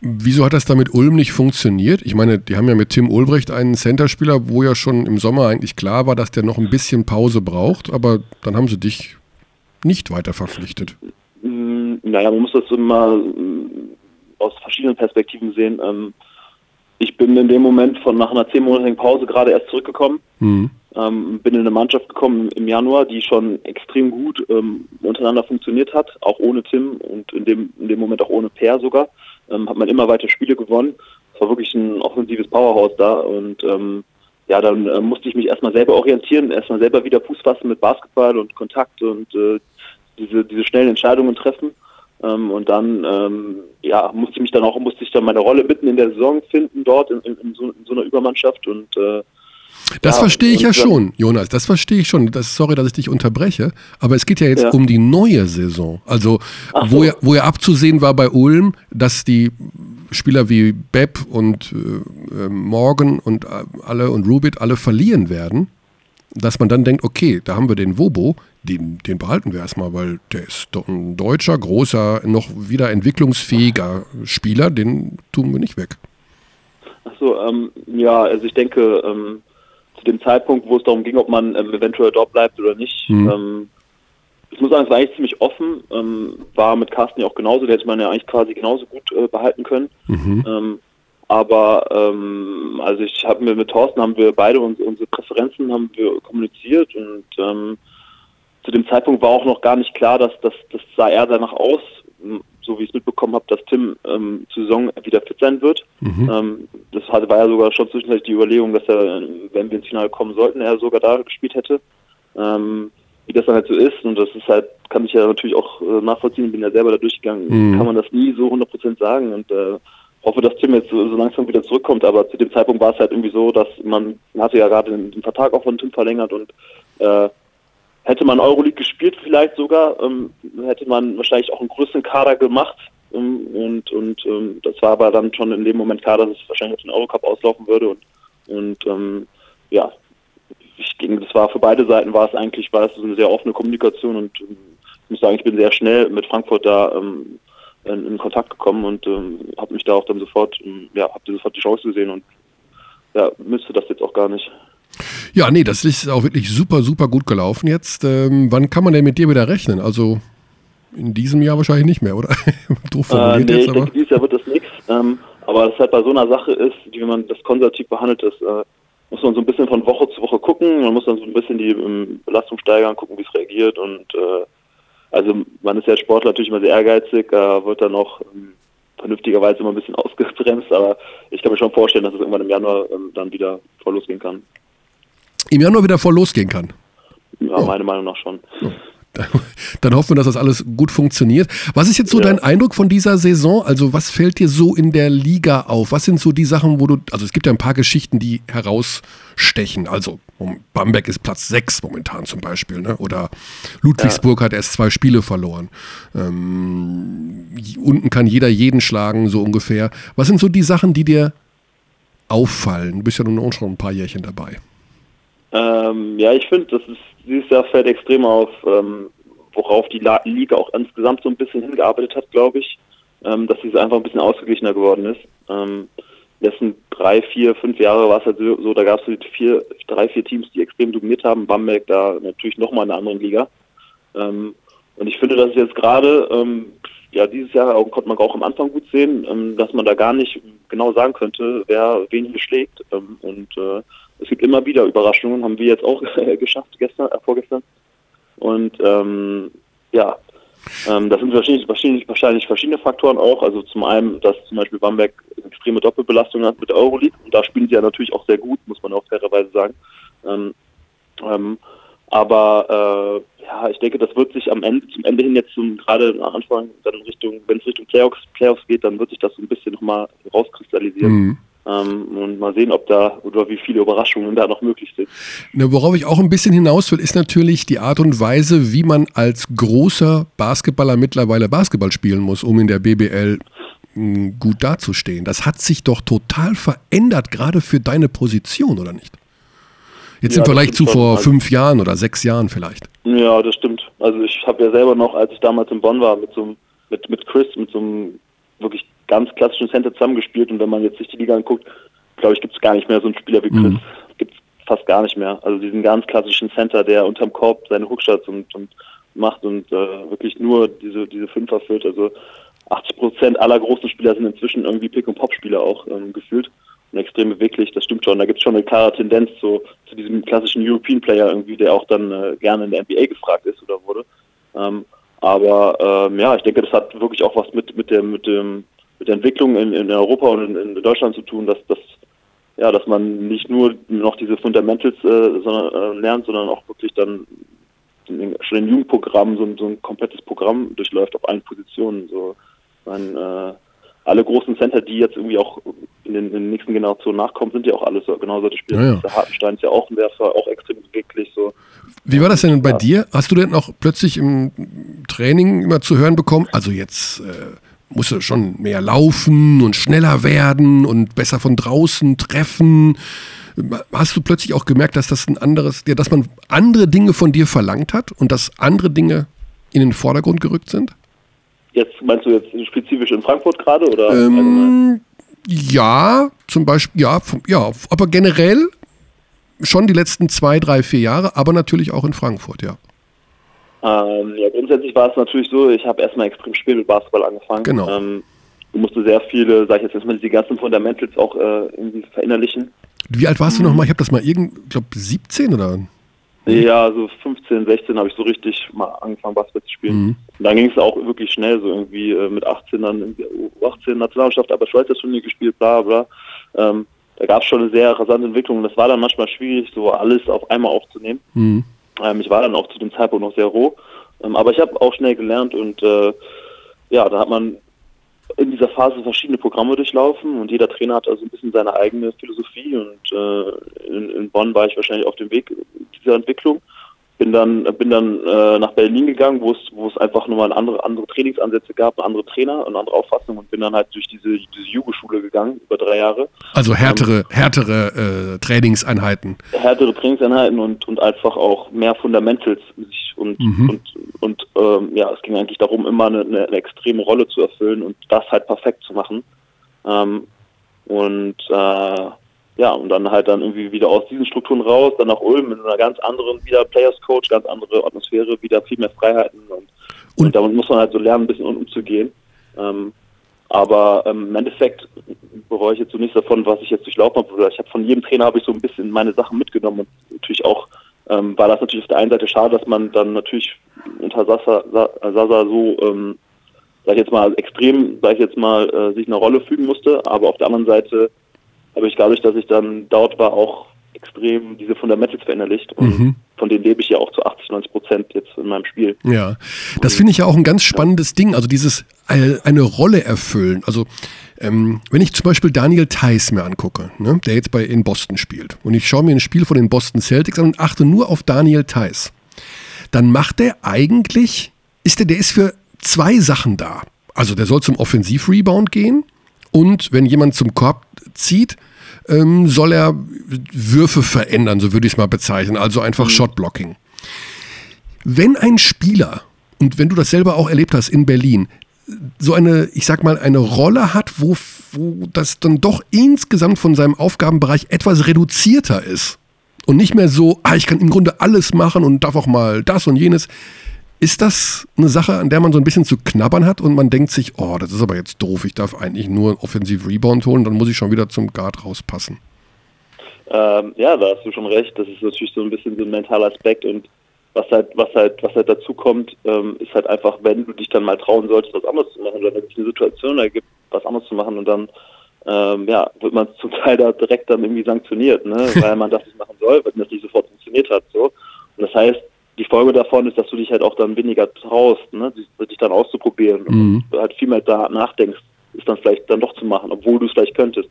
Wieso hat das da mit Ulm nicht funktioniert? Ich meine, die haben ja mit Tim Ulbrecht einen Centerspieler, wo ja schon im Sommer eigentlich klar war, dass der noch ein bisschen Pause braucht, aber dann haben sie dich nicht weiter verpflichtet. Mm, Naja, man muss das immer mm, aus verschiedenen Perspektiven sehen. Ähm, ich bin in dem Moment von nach einer zehnmonatigen Pause gerade erst zurückgekommen. Mhm. Ähm, bin in eine Mannschaft gekommen im Januar, die schon extrem gut ähm, untereinander funktioniert hat, auch ohne Tim und in dem, in dem Moment auch ohne Per sogar. Ähm, hat man immer weiter Spiele gewonnen. Es war wirklich ein offensives Powerhouse da und ähm, ja, dann äh, musste ich mich erstmal selber orientieren, erstmal selber wieder Fuß fassen mit Basketball und Kontakt und äh, diese, diese schnellen Entscheidungen treffen. Ähm, und dann ähm, ja, musste ich mich dann auch, musste ich dann meine Rolle mitten in der Saison finden dort in, in, in, so, in so einer Übermannschaft und äh, Das Ja, verstehe ich ja schon, Jonas. Das verstehe ich schon. Das, sorry, dass ich dich unterbreche. Aber es geht ja jetzt Ja. um die neue Saison. Also, Ach wo, so. ja, wo ja abzusehen war bei Ulm, dass die Spieler wie Bepp und äh, äh, Morgan und äh, alle und Rubit alle verlieren werden, dass man dann denkt, okay, da haben wir den Wobo, den, den behalten wir erstmal, weil der ist doch ein deutscher, großer, noch wieder entwicklungsfähiger Spieler, den tun wir nicht weg. Achso, ähm, ja, also ich denke, ähm, zu dem Zeitpunkt, wo es darum ging, ob man ähm, eventuell dort bleibt oder nicht, Mhm. ähm, ich muss sagen, es war eigentlich ziemlich offen, ähm, war mit Carsten ja auch genauso, der hätte man ja eigentlich quasi genauso gut äh, behalten können. Mhm. Ähm, aber ähm, also ich habe mir mit Thorsten haben wir beide uns, unsere Präferenzen haben wir kommuniziert und ähm, zu dem Zeitpunkt war auch noch gar nicht klar, dass das sah eher danach aus, so wie ich es mitbekommen habe, dass Tim ähm, zur Saison wieder fit sein wird. Mhm. Ähm, das hatte, war ja sogar schon zwischenzeitlich die Überlegung, dass er, wenn wir ins Finale kommen sollten, er sogar da gespielt hätte. Ähm, wie das dann halt so ist und das ist halt, kann ich ja natürlich auch äh, nachvollziehen, bin ja selber da durchgegangen, Mhm. kann man das nie so 100% sagen und äh, hoffe, dass Tim jetzt so, so langsam wieder zurückkommt, aber zu dem Zeitpunkt war es halt irgendwie so, dass man man hatte ja gerade den, den Vertrag auch von Tim verlängert und äh, hätte man Euroleague gespielt vielleicht sogar, ähm, hätte man wahrscheinlich auch einen größeren Kader gemacht ähm, und und ähm, das war aber dann schon in dem Moment klar, dass es wahrscheinlich auf den Eurocup auslaufen würde und und ähm, ja, ich denke, das war für beide Seiten war es eigentlich, war es eine sehr offene Kommunikation und ähm, ich muss sagen, ich bin sehr schnell mit Frankfurt da ähm, in, in Kontakt gekommen und habe mich da auch dann sofort, ja, habe sofort die Chance gesehen und ja, müsste das jetzt auch gar nicht. Ja, nee, das ist auch wirklich super, super gut gelaufen jetzt. Ähm, wann kann man denn mit dir wieder rechnen? Also in diesem Jahr wahrscheinlich nicht mehr, oder? Doof Äh, formuliert nee, jetzt, ich aber. denke, dieses Jahr wird das nichts. Ähm, aber das halt bei so einer Sache ist, die, wenn man das konservativ behandelt ist, äh, muss man so ein bisschen von Woche zu Woche gucken. Man muss dann so ein bisschen die ähm, Belastung steigern, gucken, wie es reagiert. Und äh, also man ist ja als Sportler natürlich immer sehr ehrgeizig, äh, wird dann auch ähm, vernünftigerweise immer ein bisschen ausgebremst. Aber ich kann mir schon vorstellen, dass es irgendwann im Januar ähm, dann wieder voll losgehen kann. Im Januar wieder voll losgehen kann. Ja, Oh. meiner Meinung nach schon. Dann hoffen wir, dass das alles gut funktioniert. Was ist jetzt so Ja. dein Eindruck von dieser Saison? Also was fällt dir so in der Liga auf? Was sind so die Sachen, wo du, also es gibt ja ein paar Geschichten, die herausstechen. Also Bamberg ist Platz 6 momentan zum Beispiel, ne? oder Ludwigsburg hat erst zwei Spiele verloren. Ähm, unten kann jeder jeden schlagen, so ungefähr. Was sind so die Sachen, die dir auffallen? Du bist ja nun auch schon ein paar Jährchen dabei. Ähm, ja, ich finde, das ist dieses Jahr fällt extrem auf, ähm, worauf die La Liga auch insgesamt so ein bisschen hingearbeitet hat, glaube ich, ähm, dass sie einfach ein bisschen ausgeglichener geworden ist. Ähm, letzten drei, vier, fünf Jahre war es halt so, da gab es vier, drei, vier Teams, die extrem dominiert haben. Bamberg da natürlich nochmal in einer anderen Liga. Ähm, und ich finde, dass jetzt gerade, ähm, ja, dieses Jahr auch, konnte man auch am Anfang gut sehen, ähm, dass man da gar nicht genau sagen könnte, wer wen hier schlägt. Ähm, und äh, es gibt immer wieder Überraschungen, haben wir jetzt auch geschafft gestern, äh, vorgestern. Und ähm, ja, ähm, das sind wahrscheinlich, wahrscheinlich, wahrscheinlich verschiedene Faktoren auch. Also zum einen, dass zum Beispiel Bamberg extreme Doppelbelastung hat mit Euroleague. Und da spielen sie ja natürlich auch sehr gut, muss man auch fairerweise sagen. Ähm, ähm, aber äh, ja, ich denke, das wird sich am Ende, zum Ende hin jetzt zum, gerade am Anfang, dann Richtung, wenn es Richtung Playoffs, Playoffs geht, dann wird sich das so ein bisschen nochmal rauskristallisieren. Mhm. Ähm, und mal sehen, ob da oder wie viele Überraschungen da noch möglich sind. Ne, worauf ich auch ein bisschen hinaus will, ist natürlich die Art und Weise, wie man als großer Basketballer mittlerweile Basketball spielen muss, um in der BBL mh, gut dazustehen. Das hat sich doch total verändert, gerade für deine Position, oder nicht? Jetzt Ja, im Vergleich zu vor Also- fünf Jahren oder sechs Jahren vielleicht. Ja, das stimmt. Also ich habe ja selber noch, als ich damals in Bonn war, mit so einem, mit, mit Chris, mit so einem wirklich ganz klassischen Center zusammengespielt und wenn man jetzt sich die Liga anguckt, glaube ich, gibt es gar nicht mehr so einen Spieler wie Chris. Mhm. Gibt es fast gar nicht mehr. Also diesen ganz klassischen Center, der unterm Korb seine Hookshots und, und macht und äh, wirklich nur diese, diese Fünfer führt. Also 80 Prozent aller großen Spieler sind inzwischen irgendwie Pick- und Pop-Spieler auch ähm, gefühlt und extrem beweglich, das stimmt schon. Da gibt es schon eine klare Tendenz zu, zu diesem klassischen European Player irgendwie, der auch dann äh, gerne in der NBA gefragt ist oder wurde. Ähm, aber ähm, ja, ich denke, das hat wirklich auch was mit mit der mit dem mit der Entwicklung in, in Europa und in, in Deutschland zu tun, dass das ja, dass man nicht nur noch diese Fundamentals äh, sondern, äh, lernt, sondern auch wirklich dann in, schon in Jugendprogrammen so, ein- so ein komplettes Programm durchläuft auf allen Positionen. So, man, äh, alle großen Center, die jetzt irgendwie auch in den, in den nächsten Generationen nachkommen, sind ja auch alles so, genau solche Spieler. Ja, ja. Der Hartenstein ist ja auch ein Werfer, auch extrem beweglich. So. Wie war das denn bei Ja. dir? Hast du denn auch plötzlich im Training immer zu hören bekommen, also jetzt äh, musst du schon mehr laufen und schneller werden und besser von draußen treffen. Hast du plötzlich auch gemerkt, dass das ein anderes, ja, dass man andere Dinge von dir verlangt hat und dass andere Dinge in den Vordergrund gerückt sind? Jetzt meinst du jetzt spezifisch in Frankfurt gerade oder? Ähm, ja, zum Beispiel, ja, ja, aber generell schon die letzten zwei, drei, vier Jahre, aber natürlich auch in Frankfurt, ja. Ähm, ja, grundsätzlich war es natürlich so, ich habe erstmal extrem spät mit Basketball angefangen. Genau. Ähm, du musste sehr viele, sag ich jetzt erstmal, die ganzen Fundamentals auch äh, irgendwie verinnerlichen. Wie alt warst du nochmal? Ich habe das mal irgend, ich glaube 17 oder? Ja, so 15, 16 habe ich so richtig mal angefangen, Basketball zu spielen. Mhm. Und dann ging es auch wirklich schnell, so irgendwie äh, mit 18 dann irgendwie U18 Nationalmannschaft, aber Schweizer Turnier gespielt, bla bla. Ähm, da gab es schon eine sehr rasante Entwicklung und das war dann manchmal schwierig, so alles auf einmal aufzunehmen. Mhm. Ähm, ich war dann auch zu dem Zeitpunkt noch sehr roh, ähm, aber ich habe auch schnell gelernt und äh, ja, da hat man in dieser Phase verschiedene Programme durchlaufen und jeder Trainer hat also ein bisschen seine eigene Philosophie und äh, in, in Bonn war ich wahrscheinlich auf dem Weg dieser Entwicklung. Bin dann bin dann äh, nach Berlin gegangen, wo es wo es einfach nochmal andere andere Trainingsansätze gab, andere Trainer und andere Auffassungen und bin dann halt durch diese diese Jugendschule gegangen über drei Jahre. Also härtere, härtere äh, Trainingseinheiten. härtere Trainingseinheiten und, und einfach auch mehr Fundamentals sich und Mhm. und, und ähm, ja, es ging eigentlich darum, immer eine, eine, eine extreme Rolle zu erfüllen und das halt perfekt zu machen. Ähm, und äh, ja, und dann halt dann irgendwie wieder aus diesen Strukturen raus, dann nach Ulm in einer ganz anderen, wieder Players Coach, ganz andere Atmosphäre, wieder viel mehr Freiheiten und, und, Und- damit muss man halt so lernen, ein bisschen um- umzugehen. Ähm, aber ähm, im Endeffekt bereue ich jetzt so nichts davon, was ich jetzt durchlaufen habe. Ich habe von jedem Trainer habe ich so ein bisschen meine Sachen mitgenommen und natürlich auch ähm, war das natürlich auf der einen Seite schade, dass man dann natürlich unter Sasa, Sa- Sasa so, ähm, sag ich jetzt mal, extrem, sag ich jetzt mal, äh, sich eine Rolle fügen musste. Aber auf der anderen Seite habe ich dadurch, dass ich dann dort war, auch extrem diese Fundamentals verinnerlicht. Und Mhm. von denen lebe ich ja auch zu 80, 90 Prozent jetzt in meinem Spiel. Ja, das finde ich ja auch ein ganz spannendes Ding. Also dieses äh, eine Rolle erfüllen. Also ähm, wenn ich zum Beispiel Daniel Theiss mir angucke, ne, der jetzt bei in Boston spielt, und ich schaue mir ein Spiel von den Boston Celtics an und achte nur auf Daniel Theiss, dann macht der eigentlich, ist der, der ist für zwei Sachen da. Also der soll zum Offensivrebound gehen und wenn jemand zum Korb zieht, ähm, soll er Würfe verändern, so würde ich es mal bezeichnen. Also einfach Shotblocking. Wenn ein Spieler, und wenn du das selber auch erlebt hast in Berlin, so eine, ich sag mal, eine Rolle hat, wo, wo das dann doch insgesamt von seinem Aufgabenbereich etwas reduzierter ist und nicht mehr so, ah, ich kann im Grunde alles machen und darf auch mal das und jenes. Ist das eine Sache, an der man so ein bisschen zu knabbern hat und man denkt sich, oh, das ist aber jetzt doof, ich darf eigentlich nur einen Offensive Rebound holen, dann muss ich schon wieder zum Guard rauspassen. Ähm, ja, da hast du schon recht. Das ist natürlich so ein bisschen so ein mentaler Aspekt und was halt, was halt, was halt dazu kommt, ähm, ist halt einfach, wenn du dich dann mal trauen solltest, was anderes zu machen, oder wenn es eine Situation ergibt, was anderes zu machen und dann ähm, ja, wird man zum Teil da direkt dann irgendwie sanktioniert, ne? weil man das nicht machen soll, weil das nicht sofort funktioniert hat. So. Und das heißt, die Folge davon ist, dass du dich halt auch dann weniger traust, ne? dich, dann auszuprobieren Mhm. und halt viel mehr da nachdenkst, ist dann vielleicht dann doch zu machen, obwohl du es vielleicht könntest.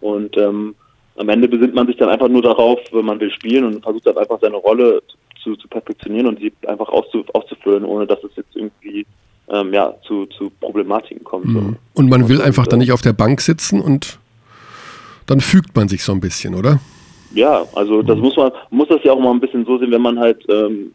Und ähm, am Ende besinnt man sich dann einfach nur darauf, wenn man will spielen und versucht dann einfach seine Rolle zu, zu perfektionieren und sie einfach auszu, auszufüllen, ohne dass es jetzt irgendwie ähm, ja, zu, zu Problematiken kommt. So. Und man will Und, einfach dann äh, nicht auf der Bank sitzen und dann fügt man sich so ein bisschen, oder? Ja, also das muss man muss das ja auch mal ein bisschen so sehen, wenn man halt ähm,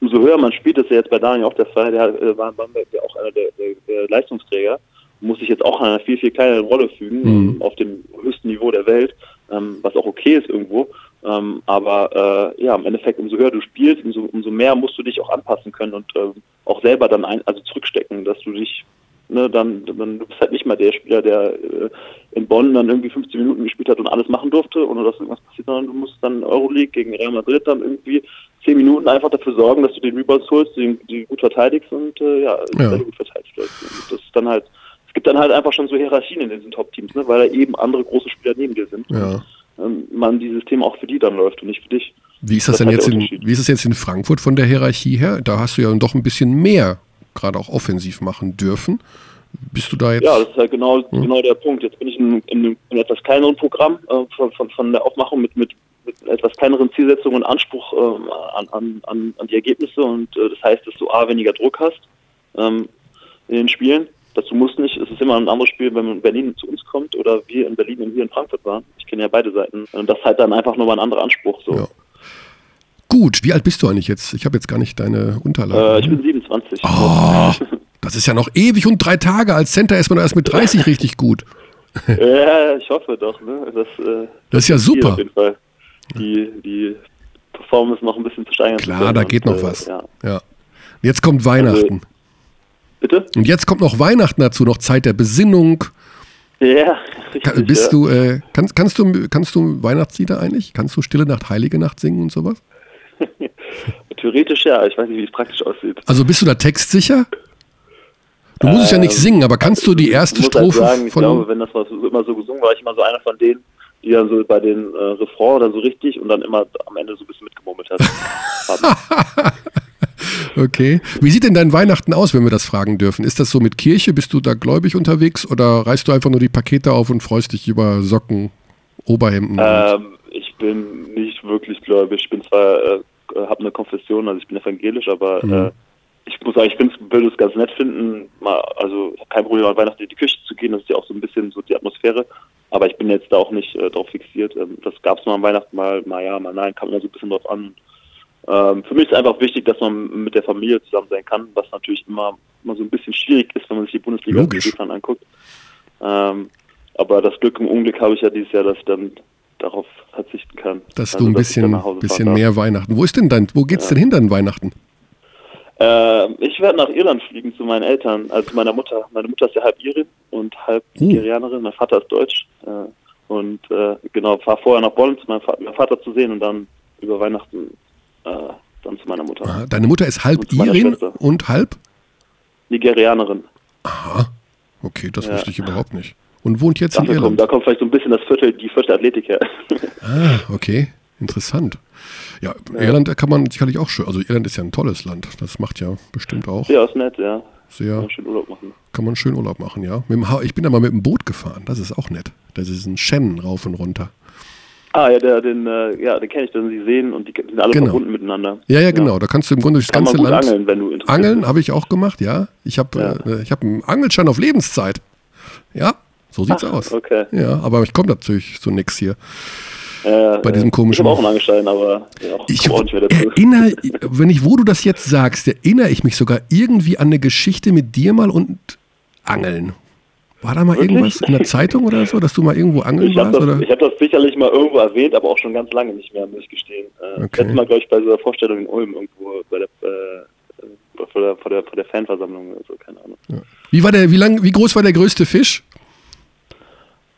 umso höher man spielt, das ist ja jetzt bei Daniel auch der Fall, der äh, war in Bamberg ja auch einer der, der, der Leistungsträger, muss sich jetzt auch in einer viel, viel kleineren Rolle fügen, Mhm. ähm, auf dem höchsten Niveau der Welt, ähm, was auch okay ist irgendwo. Ähm, aber äh, ja, im Endeffekt, umso höher du spielst, umso, umso mehr musst du dich auch anpassen können und ähm, auch selber dann ein, also zurückstecken, dass du dich ne, dann, dann du bist halt nicht mal der Spieler, der äh, in Bonn dann irgendwie 15 Minuten gespielt hat und alles machen durfte, ohne dass irgendwas passiert, sondern du musst dann Euroleague gegen Real Madrid dann irgendwie 10 Minuten einfach dafür sorgen, dass du den Rebounds holst, die, die gut verteidigst und äh, ja, Ja. gut verteidigt wirst. Und das ist dann halt, es gibt dann halt einfach schon so Hierarchien in diesen Top-Teams, ne, weil da eben andere große Spieler neben dir sind. Ja. Ähm, man dieses Thema auch für die dann läuft und nicht für dich. Wie ist das, Das denn jetzt in, wie ist das jetzt in Frankfurt von der Hierarchie her? Da hast du ja doch ein bisschen mehr, gerade auch offensiv machen dürfen. Bist du da jetzt? Ja, das ist halt genau, genau der Punkt. Jetzt bin ich in, in, einem- in einem etwas kleineren Programm äh, von, von, von der Aufmachung mit, mit etwas kleineren Zielsetzungen und Anspruch ähm, an, an, an, die Ergebnisse und äh, das heißt, dass du A, weniger Druck hast ähm, in den Spielen, dazu muss nicht, es ist immer ein anderes Spiel, wenn man in Berlin zu uns kommt oder wir in Berlin und hier in Frankfurt waren. Ich kenne ja beide Seiten. Und das ist halt dann einfach nochmal ein anderer Anspruch. So. Ja. Gut, wie alt bist du eigentlich jetzt? Ich habe jetzt gar nicht deine Unterlagen. Äh, ich bin 27. Oh, das ist ja noch ewig und drei Tage. Als Center ist man erst mit 30 richtig gut. ja, ich hoffe doch. Ne? Das, äh, Das ist ja super. Auf jeden Fall. Die, die Performance noch ein bisschen zu steigern. Klar, können da geht noch äh, was. Ja. Ja. Jetzt kommt Weihnachten. Bitte? Und jetzt kommt noch Weihnachten dazu, noch Zeit der Besinnung. Ja, richtig, Bist ja. du, äh, kannst, kannst du, kannst du Weihnachtslieder eigentlich? Kannst du Stille Nacht, Heilige Nacht singen und sowas? Theoretisch ja, ich weiß nicht, wie es praktisch aussieht. Also bist du da textsicher? Du musst es ja nicht Ähm, singen, aber kannst du die erste ich halt Strophe sagen, ich von. glaube, wenn das was immer so gesungen war, ich immer so einer von denen, die dann so bei den äh, Refrain dann so richtig und dann immer am Ende so ein bisschen mitgemurmelt hat. Okay. Wie sieht denn dein Weihnachten aus, wenn wir das fragen dürfen? Ist das so mit Kirche? Bist du da gläubig unterwegs oder reißt du einfach nur die Pakete auf und freust dich über Socken, Oberhemden? ähm, ich bin nicht wirklich gläubig. Ich bin zwar, äh, habe eine Konfession, also ich bin evangelisch, aber Mhm. äh, ich muss sagen, ich würde es ganz nett finden, mal, also kein Problem an Weihnachten in die Küche zu gehen, das ist ja auch so ein bisschen so die Atmosphäre. Aber ich bin jetzt da auch nicht äh, drauf fixiert. Ähm, das gab es mal an Weihnachten mal, mal ja, mal nein, kam immer so ein bisschen drauf an. Ähm, für mich ist einfach wichtig, dass man mit der Familie zusammen sein kann, was natürlich immer, immer so ein bisschen schwierig ist, wenn man sich die Bundesliga dann anguckt. Ähm, aber das Glück im Unglück habe ich ja dieses Jahr, dass ich dann darauf verzichten kann. dass Also, du ein bisschen, bisschen mehr Weihnachten. Wo ist denn dein, wo geht's denn hin dann Weihnachten? Äh, ich werde nach Irland fliegen zu meinen Eltern, also zu meiner Mutter. Meine Mutter ist ja halb Irin und halb Oh. Nigerianerin. Mein Vater ist Deutsch. Äh, und äh, genau, fahre vorher nach Bonn, zu meinem Vater, meinem Vater zu sehen und dann über Weihnachten äh, dann zu meiner Mutter. Deine Mutter ist halb Und Irin und halb? Nigerianerin. Aha. Okay, das Ja. wusste ich überhaupt nicht. Und wohnt jetzt in Ach, da, kommt, Irland? da kommt vielleicht so ein bisschen das Viertel, die vierte Athletik her. Ah, okay. Interessant. Ja, Irland kann man sicherlich auch schön. Also Irland ist ja ein tolles Land. Das macht ja bestimmt auch ja, ist nett, ja. sehr, Kann schön Urlaub machen. kann man schön Urlaub machen, ja. Mit dem ha ich bin da mal mit dem Boot gefahren. Das ist auch nett. Das ist ein Shannon rauf und runter. Ah, ja, der, den, äh, ja, den kenne ich, den Sie sehen und die sind alle Genau. verbunden miteinander. Ja, ja, genau. Da kannst du im Grunde das Kann man ganze gut Land. angeln, wenn du interessiert Angeln habe ich auch gemacht, ja. Ich habe Ja. äh, ich habe einen Angelschein auf Lebenszeit. Ja, so sieht's Ach, aus. okay. Ja, aber ich komme natürlich zu nix hier. Äh, Bei diesem komischen- Ich habe auch einen aber ja, Ich auch nicht mehr dazu. erinnere, wenn ich, wo du das jetzt sagst, erinnere ich mich sogar irgendwie an eine Geschichte mit dir mal und Angeln. War da mal Wirklich? irgendwas in der Zeitung oder so, dass du mal irgendwo angeln Ich habe warst? das, Oder? ich hab das sicherlich mal irgendwo erwähnt, aber auch schon ganz lange nicht mehr, muss ich gestehen. Äh, Okay. Letztes Mal, glaube ich, bei so einer Vorstellung in Ulm irgendwo bei der, äh, vor, der, vor, der, vor der Fanversammlung oder so, keine Ahnung. Wie, war der, wie, lang, wie groß war der größte Fisch?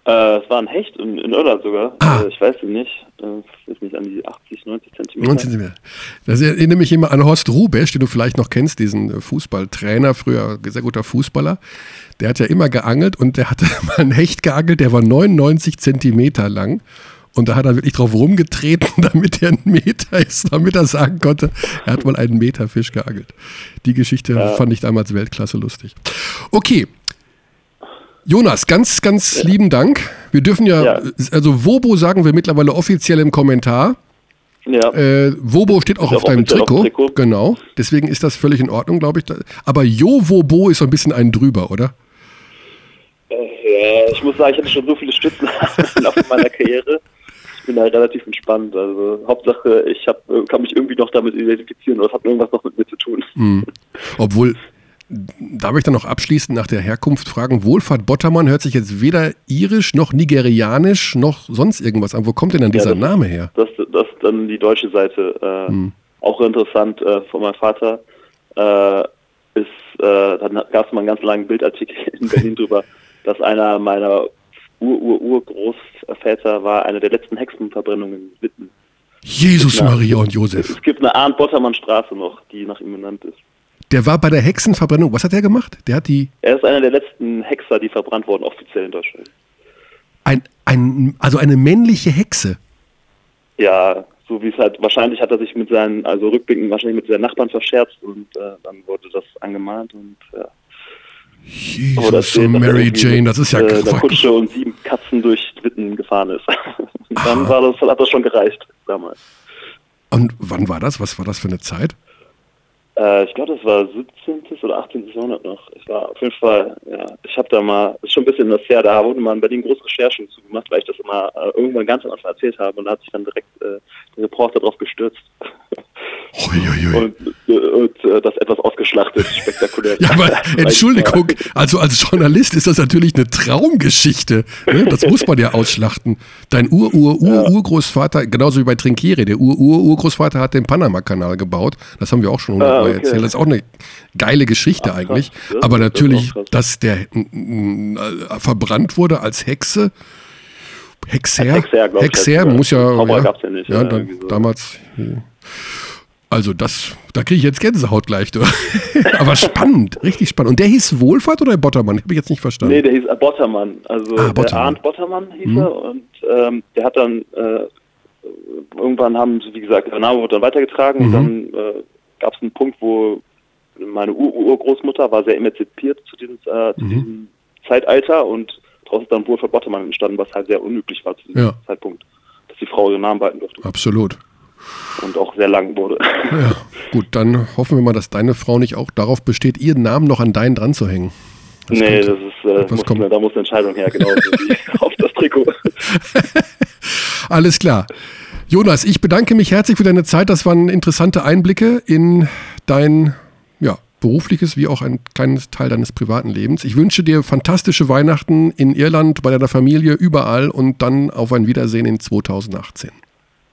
Äh, es war ein Hecht in, in Irland sogar. Ah. Äh, ich weiß es nicht. Äh, ist nicht an die 80, 90 Zentimeter. 19 Zentimeter. Das erinnert mich immer an Horst Rubesch, den du vielleicht noch kennst, diesen äh, Fußballtrainer, früher sehr guter Fußballer. Der hat ja immer geangelt und der hatte mal einen Hecht geangelt, der war 99 Zentimeter lang. Und da hat er wirklich drauf rumgetreten, damit er ein Meter ist, damit er sagen konnte, er hat mal einen Meter Fisch geangelt. Die Geschichte fand ich damals Weltklasse lustig. Okay. Jonas, ganz, ganz lieben Dank. Wir dürfen ja, Ja. also Wobo sagen wir mittlerweile offiziell im Kommentar. Ja. Äh, Wobo steht auch auf deinem auf Trikot. Trikot. Genau. Deswegen ist das völlig in Ordnung, glaube ich. Aber Jowobo ist so ein bisschen ein drüber, oder? Äh, ja, ich muss sagen, ich hatte schon so viele Stützen Laufe meiner Karriere. Ich bin da relativ entspannt. Also Hauptsache, ich hab, kann mich irgendwie noch damit identifizieren oder es hat irgendwas noch mit mir zu tun. Obwohl, darf ich dann noch abschließend nach der Herkunft fragen, Wohlfahrt Bottermann hört sich jetzt weder irisch noch nigerianisch noch sonst irgendwas an. Wo kommt denn dann dieser das- Name her? Das, das ist dann die deutsche Seite. Äh, Hm. Auch interessant äh, von meinem Vater. Äh, ist, äh, dann gab es mal einen ganz langen Bildartikel in Berlin drüber, dass einer meiner Ur-Ur-Urgroßväter war eine der letzten Hexenverbrennungen in Witten. Jesus, Ja. Maria und Josef. Es gibt eine Arndt Bottermann Straße noch, die nach ihm benannt ist. Der war bei der Hexenverbrennung. Was hat er gemacht? Der hat die Er ist einer der letzten Hexer, die verbrannt wurden, offiziell in Deutschland. ein, ein also eine männliche Hexe. Ja, so wie es halt, wahrscheinlich hat er sich mit seinen, also rückblickend wahrscheinlich mit seinen Nachbarn verscherzt und äh, dann wurde das angemahnt und ja. Jesus, so dass Mary Jane, das ist ja äh, der. Kutsche und sieben Katzen durch Witten gefahren ist. Dann war das, hat das schon gereicht damals. Und wann war das? Was war das für eine Zeit? Äh, ich glaube, das war 17. oder 18. Jahrhundert noch. Ich war auf jeden Fall, ja, ich habe da mal, das ist schon ein bisschen das her, da wurde mal in Berlin große Recherchen zu gemacht, weil ich das immer äh, irgendwann ganz am Anfang erzählt habe und da hat sich dann direkt äh, der Reporter drauf gestürzt. Und, äh, und äh, das etwas ausgeschlachtet, spektakulär. Ja, aber Entschuldigung, also als Journalist ist das natürlich eine Traumgeschichte. Ne? Das muss man ja ausschlachten. Dein Ur-Ur-Ur-Urgroßvater, genauso wie bei Trinkieri, der Ur-Ur-Urgroßvater hat den Panama-Kanal gebaut. Das haben wir auch schon hundertmal Okay. erzählt. Das ist auch eine geile Geschichte Ach, eigentlich. Ja, aber das natürlich, krass. dass der äh, verbrannt wurde als Hexe. Hexer, Hexer, ich, Hexer als- muss ja, ja, gab's ja nicht, ja, dann, so. damals. äh, Also das, da kriege ich jetzt Gänsehaut gleich. Du. Aber spannend, richtig spannend. Und der hieß Wohlfahrt oder Bottermann? Habe ich jetzt nicht verstanden. Nee, der hieß äh, Bottermann. Also Ah, der Bottermann. Mhm. Arndt Bottermann hieß er und ähm, der hat dann äh, irgendwann haben sie, wie gesagt, der Name wurde dann weitergetragen Mhm. und dann äh, gab es einen Punkt, wo meine Ur Urgroßmutter war sehr emanzipiert zu diesem, äh, Mhm. zu diesem Zeitalter und daraus ist dann Wohlfahrt Bottermann entstanden, was halt sehr unüblich war zu diesem Ja. Zeitpunkt, dass die Frau ihren Namen behalten durfte Absolut. und auch sehr lang wurde. Ja, gut, dann hoffen wir mal, dass deine Frau nicht auch darauf besteht, ihren Namen noch an deinen dran zu hängen. Das nee, kommt- das ist, äh, muss, kommt? da muss eine Entscheidung her, genau wie auf das Trikot. Alles klar. Jonas, ich bedanke mich herzlich für deine Zeit. Das waren interessante Einblicke in dein ja, berufliches wie auch ein kleines Teil deines privaten Lebens. Ich wünsche dir fantastische Weihnachten in Irland, bei deiner Familie, überall und dann auf ein Wiedersehen in 2018.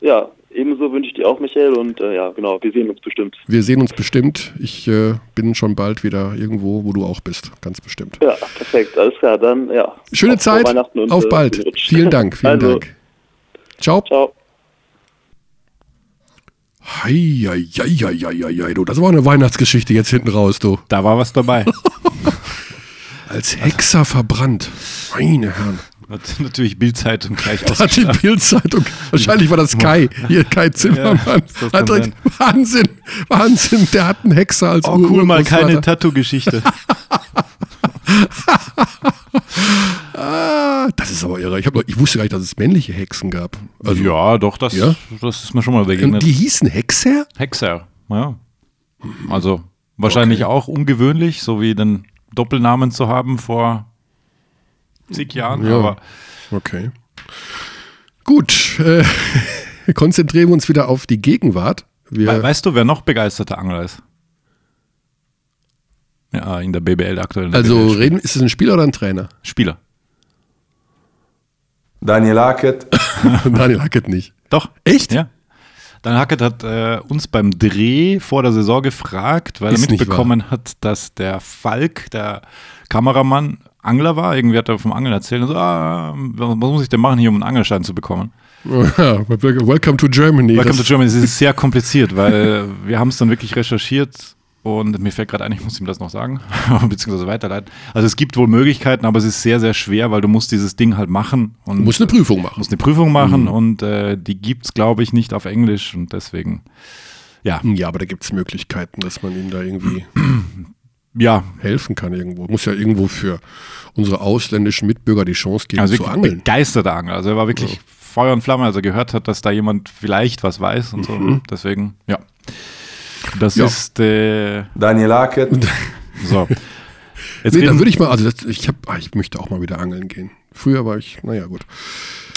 Ja, ebenso wünsche ich dir auch, Michael, und äh, ja, genau, wir sehen uns bestimmt. Wir sehen uns bestimmt. Ich äh, bin schon bald wieder irgendwo, wo du auch bist. Ganz bestimmt. Ja, perfekt, alles klar, dann ja. Schöne Auf Zeit. Und, Auf äh, bald. Vielen Dank. Vielen also, Dank. Ciao. Ciao. Hei, hei, hei, hei, hei, hei, du. Das war eine Weihnachtsgeschichte jetzt hinten raus, du. Da war was dabei. Als Hexer verbrannt. Meine Herren. Hat natürlich Bildzeitung gleich Hat die. Bildzeitung. Wahrscheinlich war das Kai. Hier, Kai Zimmermann. Ja, Hat direkt, Wahnsinn. Wahnsinn. Der hat einen Hexer als Oh, cool, mal keine. Tattoo-Geschichte. Ah, das ist aber irre. Ich, noch- ich wusste gar nicht, dass es männliche Hexen gab. Also, ja, doch, das, Ja? das ist mir schon mal Und begegnet. die hießen Hexer? Hexer, ja. Also wahrscheinlich auch ungewöhnlich, so wie den Doppelnamen zu haben vor zig Jahren. Ja. Aber Okay. Gut. Äh, konzentrieren wir uns wieder auf die Gegenwart. Wir, we weißt du, wer noch begeisterter Angler ist? Ja, in der BBL aktuell. der also BBL reden, ist es ein Spieler oder ein Trainer? Spieler. Daniel Hackett, Daniel Hackett nicht. Doch. Echt? Ja. Dan Hackett hat äh, uns beim Dreh vor der Saison gefragt, weil Ist er mitbekommen hat, dass der Falk, der Kameramann, Angler war. Irgendwie hat er vom Angeln erzählt. Und so, ah, was muss ich denn machen, hier um einen Angelschein zu bekommen? Ja, welcome to Germany. Welcome to Das- Germany. Es ist sehr kompliziert, weil wir haben es dann wirklich recherchiert und mir fällt gerade ein, ich muss ihm das noch sagen, beziehungsweise weiterleiten. Also es gibt wohl Möglichkeiten, aber es ist sehr, sehr schwer, weil du musst dieses Ding halt machen und Du musst eine Prüfung machen. musst eine Prüfung machen und äh, die gibt es, glaube ich, nicht auf Englisch und deswegen, ja, Ja, aber da gibt es Möglichkeiten, dass man ihnen da irgendwie ja, helfen kann irgendwo. Muss ja irgendwo für unsere ausländischen Mitbürger die Chance geben also zu angeln. begeisterter Angler. Also er war wirklich Feuer und Flamme, als er gehört hat, dass da jemand vielleicht was weiß und so. Deswegen, ja. Das. Ja. ist äh, Daniel Hackett, so. Jetzt Nee, dann würde ich mal, also das, ich, hab, ah, ich möchte auch mal wieder angeln gehen. Früher war ich, naja gut.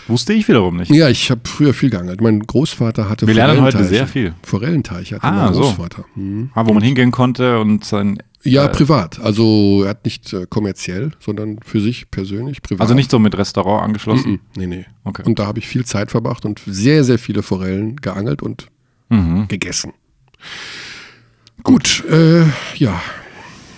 Wusste ich wiederum nicht. Ja, ich habe früher viel geangelt. Mein Großvater hatte Wir lernen heute Forellenteiche. sehr viel. Forellenteiche hatte Ah, mein so. Großvater. Mhm. Ah, wo man hingehen konnte und sein. Ja, Äh, privat. Also er hat nicht äh, kommerziell, sondern für sich persönlich, privat. Also nicht so mit Restaurant angeschlossen. Mhm. Nee, nee. Okay. Und da habe ich viel Zeit verbracht und sehr, sehr viele Forellen geangelt und Mhm. gegessen. Gut, äh, ja.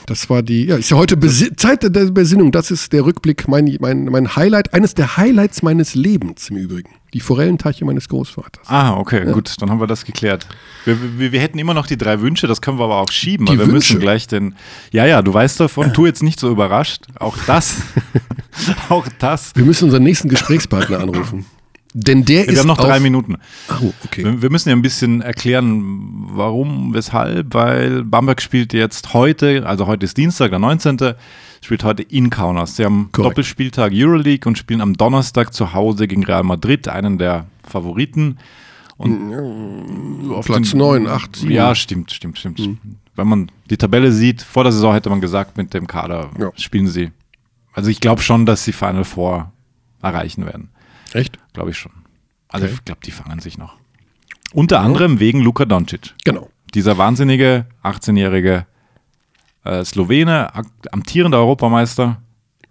Das war die, ja, ist ja heute Besi Zeit der Besinnung. Das ist der Rückblick, mein, mein, mein Highlight, eines der Highlights meines Lebens im Übrigen. Die Forellenteiche meines Großvaters. Ah, okay, gut, dann haben wir das geklärt. Wir, wir, wir hätten immer noch die drei Wünsche, das können wir aber auch schieben. Die weil wir Wünsche? müssen gleich den. Ja, ja, du weißt davon, tu jetzt nicht so überrascht. Auch das. auch das. Wir müssen unseren nächsten Gesprächspartner anrufen. Denn der ist Wir haben noch drei Minuten. Oh, okay. Wir, wir müssen ja ein bisschen erklären, warum, weshalb, weil Bamberg spielt jetzt heute, also heute ist Dienstag, der 19., spielt heute in Kaunas. Sie haben Korrekt. Doppelspieltag Euroleague und spielen am Donnerstag zu Hause gegen Real Madrid, einen der Favoriten. Auf Platz 9, 8, 7. Ja, stimmt, stimmt, stimmt. wenn man die Tabelle sieht, vor der Saison hätte man gesagt, mit dem Kader Ja. spielen sie. Also ich glaube schon, dass sie Final Four erreichen werden. Echt? Glaube ich schon. Also Okay. ich glaube, die fangen sich noch. Unter anderem wegen Luka Doncic. Genau. Dieser wahnsinnige 18-jährige äh, Slowene, amtierender Europameister.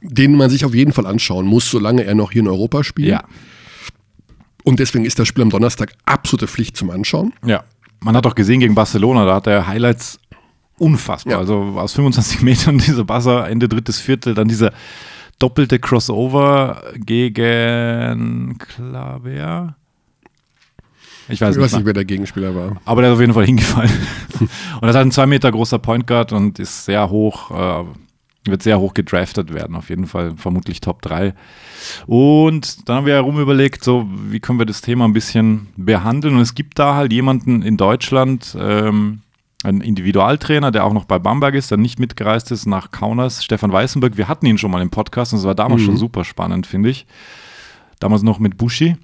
Den man sich auf jeden Fall anschauen muss, solange er noch hier in Europa spielt. Ja, Und deswegen ist das Spiel am Donnerstag absolute Pflicht zum Anschauen. ja. Man hat auch gesehen gegen Barcelona, da hat er Highlights unfassbar. Ja. Also aus 25 Metern dieser Buzzer, Ende drittes Viertel, dann dieser doppelte Crossover gegen Klaver. Ich weiß Ich nicht. weiß nicht, wer der Gegenspieler war. Aber der ist auf jeden Fall hingefallen. und ist halt ein zwei Meter großer Point Guard und ist sehr hoch, äh, wird sehr hoch gedraftet werden, auf jeden Fall vermutlich Top 3. Und dann haben wir herum überlegt, so wie können wir das Thema ein bisschen behandeln. Und es gibt da halt jemanden in Deutschland, ähm, einen Individualtrainer, der auch noch bei Bamberg ist, der nicht mitgereist ist nach Kaunas, Stefan Weißenberg. Wir hatten ihn schon mal im Podcast und es war damals schon super spannend, finde ich. Damals noch mit Bushi.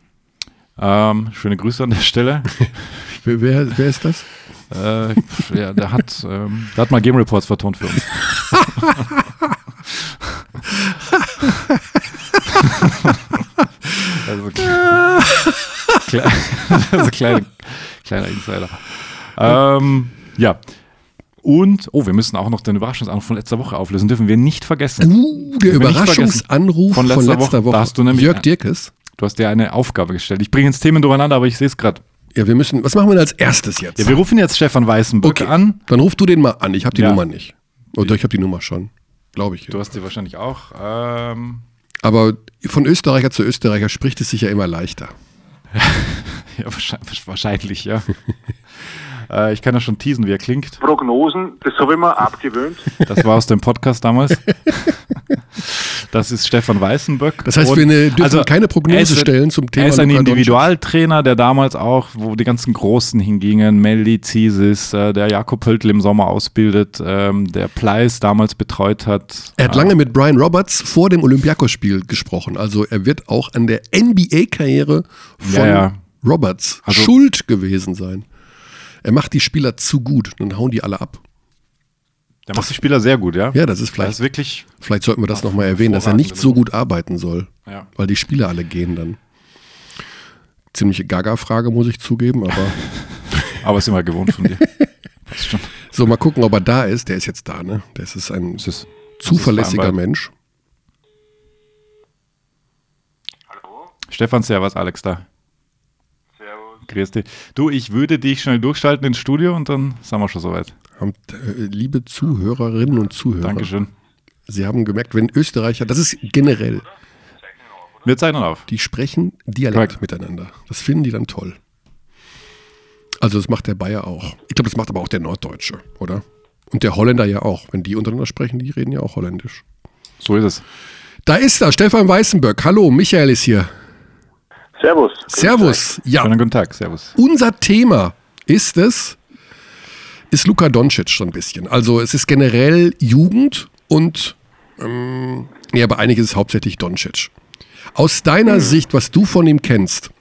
Ähm, schöne Grüße an der Stelle. Wer, wer, wer ist das? Äh, ja, der hat, ähm, der hat mal Game Reports vertont für uns. also, kle also kleine, kleiner Insider. Ähm, ja. Und, oh, wir müssen auch noch den Überraschungsanruf von letzter Woche auflösen. Dürfen wir nicht vergessen. Uh, der Überraschungsanruf Von von letzter letzter, Woche. Woche. Da hast du nämlich- Jörg Dirkes. Du hast dir eine Aufgabe gestellt. Ich bringe jetzt Themen durcheinander, aber ich sehe es gerade. Ja, wir müssen, was machen wir denn als erstes jetzt? Ja, wir rufen jetzt Stefan Weißenburg okay, an. dann ruf du den mal an. Ich habe die Ja. Nummer nicht. Oder ich habe die Nummer schon. Glaube ich. Du hast die wahrscheinlich auch. Ähm, Aber von Österreicher zu Österreicher spricht es sich ja immer leichter. Ja, wahrscheinlich ja. äh, ich kann ja schon teasen, wie er klingt. Prognosen, das habe ich mir abgewöhnt. Das war aus dem Podcast damals. Das ist Stefan Weißenböck. Das heißt, wir ne, dürfen keine Prognose ist stellen zum Thema Er ist ein Luka. Individualtrainer, der damals auch, wo die ganzen Großen hingingen, Melli Zisis, äh, der Jakob Pöltl im Sommer ausbildet, ähm, der Pleiss damals betreut hat. Er hat lange mit Brian Roberts vor dem Olympiakos-Spiel gesprochen. Also er wird auch an der NBA-Karriere von Ja, ja. Roberts Also- schuld gewesen sein. Er macht die Spieler zu gut, dann hauen die alle ab. Der macht die Spieler sehr gut, ja? Ja, das ist Das vielleicht, ist wirklich, vielleicht sollten wir das nochmal erwähnen, dass er nicht so gut arbeiten soll, ja. weil die Spieler alle gehen dann. Ziemliche Gaga-Frage, muss ich zugeben, aber aber ist immer gewohnt von dir. Passt schon. so, mal gucken, ob er da ist. Der ist jetzt da, ne? Der ist ein Das ist, zuverlässiger vereinbart. Mensch. Stefan, servus, Alex da. Grüß dich. Du, ich würde dich schnell durchschalten ins Studio und dann sind wir schon soweit. Äh, liebe Zuhörerinnen und Zuhörer, Dankeschön. Sie haben gemerkt, wenn Österreicher, das ist generell, Wir zeichnen auf. die sprechen Dialekt Korrekt. miteinander. Das finden die dann toll. Also das macht der Bayer auch. Ich glaube, das macht aber auch der Norddeutsche, oder? Und der Holländer ja auch. Wenn die untereinander sprechen, die reden ja auch Holländisch. So ist es. Da ist er, Stefan Weißenböck. Hallo, Michael ist hier. Servus. Servus. Ja, Schönen guten Tag. Servus. unser Thema ist es, ist Luka Doncic so ein bisschen. Also es ist generell Jugend und ähm, ja, bei einigen ist es hauptsächlich Doncic. Aus deiner Sicht, was du von ihm kennst,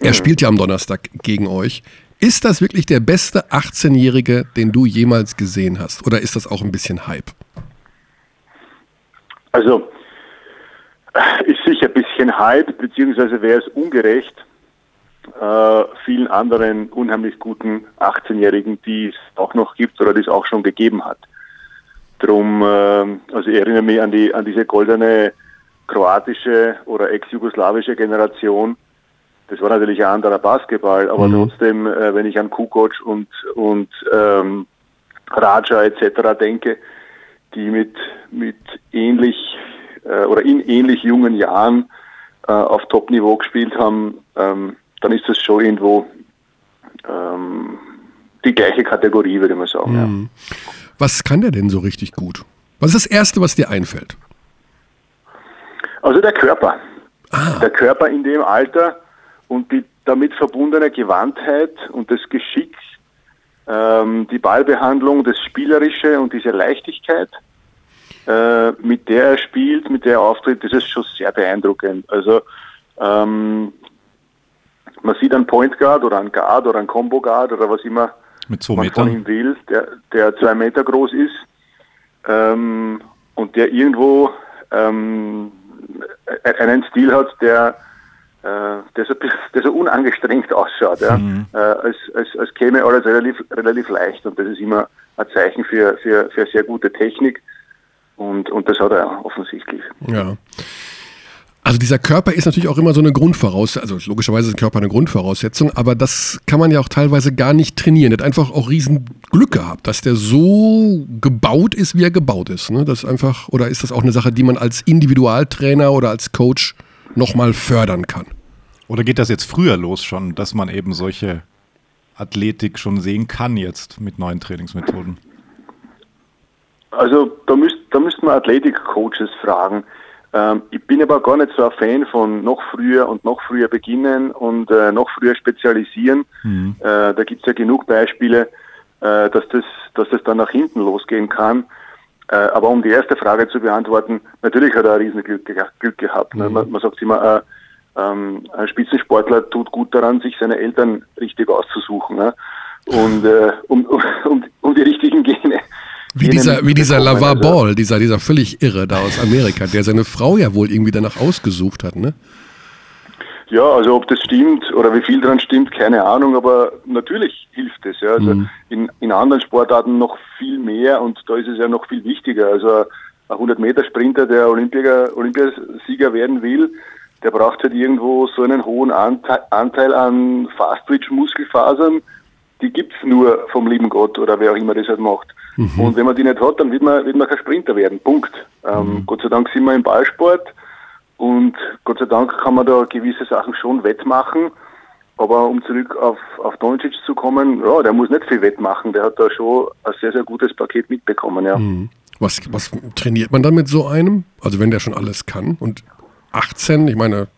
er spielt ja am Donnerstag gegen euch. Ist das wirklich der beste 18-Jährige, den du jemals gesehen hast? Oder ist das auch ein bisschen Hype? Also, ist sicher ein bisschen Hype, beziehungsweise wäre es ungerecht äh, vielen anderen unheimlich guten 18-Jährigen, die es auch noch gibt oder die es auch schon gegeben hat. Drum, äh, also ich erinnere mich an die an diese goldene kroatische oder ex-jugoslawische Generation. Das war natürlich ein anderer Basketball, aber trotzdem, äh, wenn ich an Kukoc und und ähm, Raja etc. denke, die mit, mit ähnlich äh, oder in ähnlich jungen Jahren äh, auf Top-Niveau gespielt haben, ähm, dann ist das schon irgendwo ähm, die gleiche Kategorie, würde man sagen. Ja. Was kann der denn so richtig gut? Was ist das Erste, was dir einfällt? Also der Körper. Der Körper in dem Alter und die damit verbundene Gewandtheit und das Geschick, ähm, die Ballbehandlung, das Spielerische und diese Leichtigkeit, äh, mit der er spielt, mit der er auftritt, das ist schon sehr beeindruckend. Also ähm, man sieht einen Point Guard oder einen Guard oder einen Combo Guard oder was immer man von Metern. ihm will, der, der zwei Meter groß ist ähm, und der irgendwo ähm, einen Stil hat, der, äh, der, so, der so unangestrengt ausschaut, ja? äh, als, als, als käme alles relativ, relativ leicht und das ist immer ein Zeichen für, für, für sehr gute Technik und, und das hat er offensichtlich. Ja. Also dieser Körper ist natürlich auch immer so eine Grundvoraussetzung, also logischerweise ist ein Körper eine Grundvoraussetzung, aber das kann man ja auch teilweise gar nicht trainieren. Der hat einfach auch riesen Glück gehabt, dass der so gebaut ist, wie er gebaut ist. Ne? Das ist einfach, oder ist das auch eine Sache, die man als Individualtrainer oder als Coach nochmal fördern kann? Oder geht das jetzt früher los schon, dass man eben solche Athletik schon sehen kann jetzt mit neuen Trainingsmethoden? Also da, müsst, da müssten wir Athletik-Coaches fragen. Ähm, ich bin aber gar nicht so ein Fan von noch früher und noch früher beginnen und äh, noch früher spezialisieren. Äh, da gibt es ja genug Beispiele, äh, dass, das, dass das dann nach hinten losgehen kann. Äh, aber um die erste Frage zu beantworten, natürlich hat er ein Riesenglück Glück gehabt. Ne? Man, man sagt immer, äh, ähm, ein Spitzensportler tut gut daran, sich seine Eltern richtig auszusuchen. Ne? Und äh, um, um, um, um die richtigen Gene. Wie dieser, wie dieser. Lavar Also- Ball, dieser, dieser völlig Irre da aus Amerika, der seine Frau ja wohl irgendwie danach ausgesucht hat, ne? Ja, also ob das stimmt oder wie viel dran stimmt, keine Ahnung, aber natürlich hilft es. Ja. Also in, in anderen Sportarten noch viel mehr und da ist es ja noch viel wichtiger. Also ein 100-Meter-Sprinter, der Olympier, Olympiasieger werden will, der braucht halt irgendwo so einen hohen Anteil, Anteil an Fast-Twitch-Muskelfasern, die gibt's nur vom lieben Gott oder wer auch immer das halt macht. Und wenn man die nicht hat, dann wird man, wird man kein Sprinter werden. Punkt. Ähm, Gott sei Dank sind wir im Ballsport und Gott sei Dank kann man da gewisse Sachen schon wettmachen. Aber um zurück auf, auf Doncic zu kommen, ja, der muss nicht viel wettmachen. Der hat da schon ein sehr, sehr gutes Paket mitbekommen, ja. Was, was trainiert man dann mit so einem? Also wenn der schon alles kann und 18, ich meine,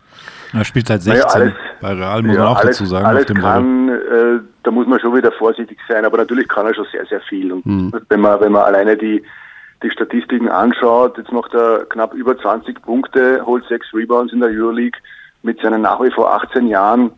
Er spielt seit Naja, 16 alles- bei Real, muss Ja, man auch alles, dazu sagen, alles auf dem kann, äh, da muss man schon wieder vorsichtig sein, aber natürlich kann er schon sehr, sehr viel. Und Hm. wenn man, wenn man alleine die, die Statistiken anschaut, jetzt macht er knapp über 20 Punkte, holt sechs Rebounds in der Euroleague mit seinen nach wie vor 18 Jahren.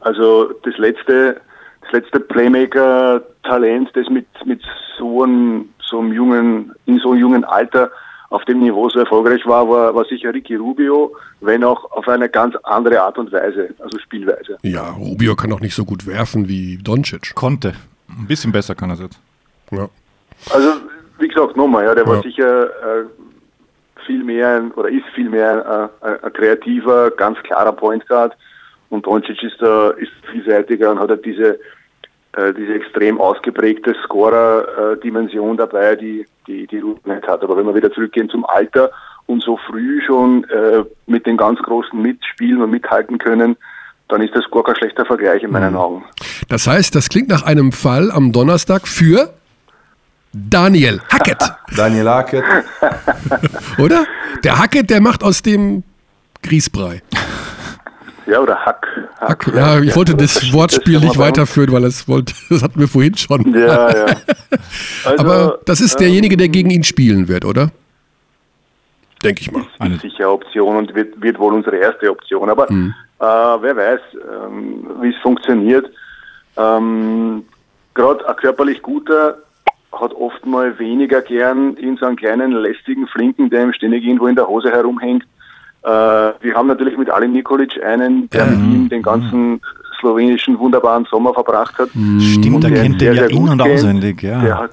Also das letzte, das letzte Playmaker-Talent, das mit, mit so einem, so einem jungen, in so einem jungen Alter auf dem Niveau so erfolgreich war, war, war sicher Ricky Rubio, wenn auch auf eine ganz andere Art und Weise, also Spielweise. ja, Rubio kann auch nicht so gut werfen wie Doncic. Konnte. Ein bisschen besser kann er es jetzt. Ja. Also, wie gesagt, nochmal, ja, der Ja. war sicher äh, viel mehr ein- oder ist viel mehr äh, ein, ein kreativer, ganz klarer Point Guard und Doncic ist da ist vielseitiger und hat halt diese äh, diese extrem ausgeprägte Scorer-Dimension dabei, die die die Ruhe nicht hat. Aber wenn wir wieder zurückgehen zum Alter und so früh schon äh, mit den ganz Großen mitspielen und mithalten können, dann ist das gar kein schlechter Vergleich in meinen Augen. Das heißt, das klingt nach einem Fall am Donnerstag für Daniel Hackett, Daniel Hackett, oder? Der Hackett, der macht aus dem Grießbrei. Ja, oder Hack. Hack, ja, ich wollte das Wortspiel man nicht weiterführen, weil es wollte, das hatten wir vorhin schon. Ja, ja. Also, Aber das ist derjenige, der gegen ihn spielen wird, oder? Denke ich mal. Eine- ist sicher eine Option und wird, wird wohl unsere erste Option. Aber Mhm. äh, wer weiß, ähm, wie es funktioniert. Ähm, Gerade ein körperlich guter hat oft mal weniger gern in so einen kleinen, lästigen Flinken, der ihm ständig irgendwo in der Hose herumhängt. Äh, wir haben natürlich mit Ali Nikolic einen, der mit ihm den ganzen slowenischen wunderbaren Sommer verbracht hat. Stimmt, Und da der kennt sehr, den ja in- gut und kennt. auswendig, ja. Der hat,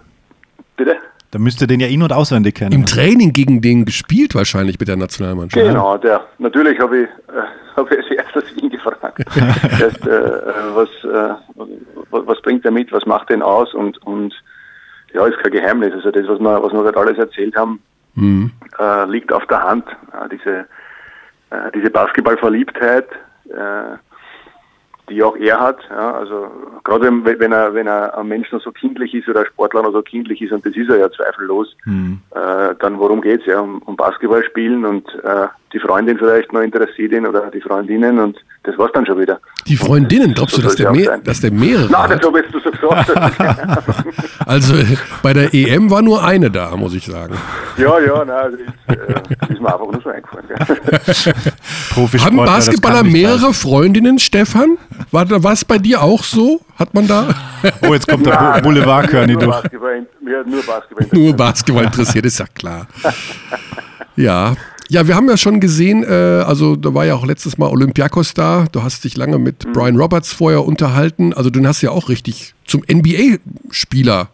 bitte? Da müsste den ja in- und auswendig kennen. Im Training gegen den gespielt wahrscheinlich mit der Nationalmannschaft. Genau, der. Natürlich habe ich, äh, hab ich als erstes ihn gefragt. Erst, äh, was, äh, was, bringt er mit, was macht den aus und, und ja, ist kein Geheimnis. Also das, was wir, was wir gerade alles erzählt haben, äh, liegt auf der Hand. Ja, diese, äh, diese Basketballverliebtheit, äh, die auch er hat. Ja, also gerade wenn, wenn er wenn er ein Mensch noch so kindlich ist oder ein Sportler noch so kindlich ist und das ist er ja zweifellos, äh, dann worum geht's ja um, um Basketball spielen und äh, die Freundin vielleicht noch interessiert ihn oder die Freundinnen und das war's dann schon wieder. Die Freundinnen, glaubst du, dass der, ja mehr, sein. dass der mehrere Nein, das habe ich jetzt so gesagt. Also bei der EM war nur eine da, muss ich sagen. ja, ja, nein, das ist, äh, das ist mir einfach nur so eingefallen. Profisportler, Haben Basketballer mehrere Freundinnen, Stefan? War da was bei dir auch so? Hat man da sein. Oh, jetzt kommt der Bu- Boulevardkörni nur durch. Basketball, mir hat nur Basketball. nur Basketball interessiert, ist ja klar. Ja. Ja, wir haben ja schon gesehen, äh, also da war ja auch letztes Mal Olympiakos da. Du hast dich lange mit Brian Roberts vorher unterhalten. Also den hast du ja auch richtig zum NBA-Spieler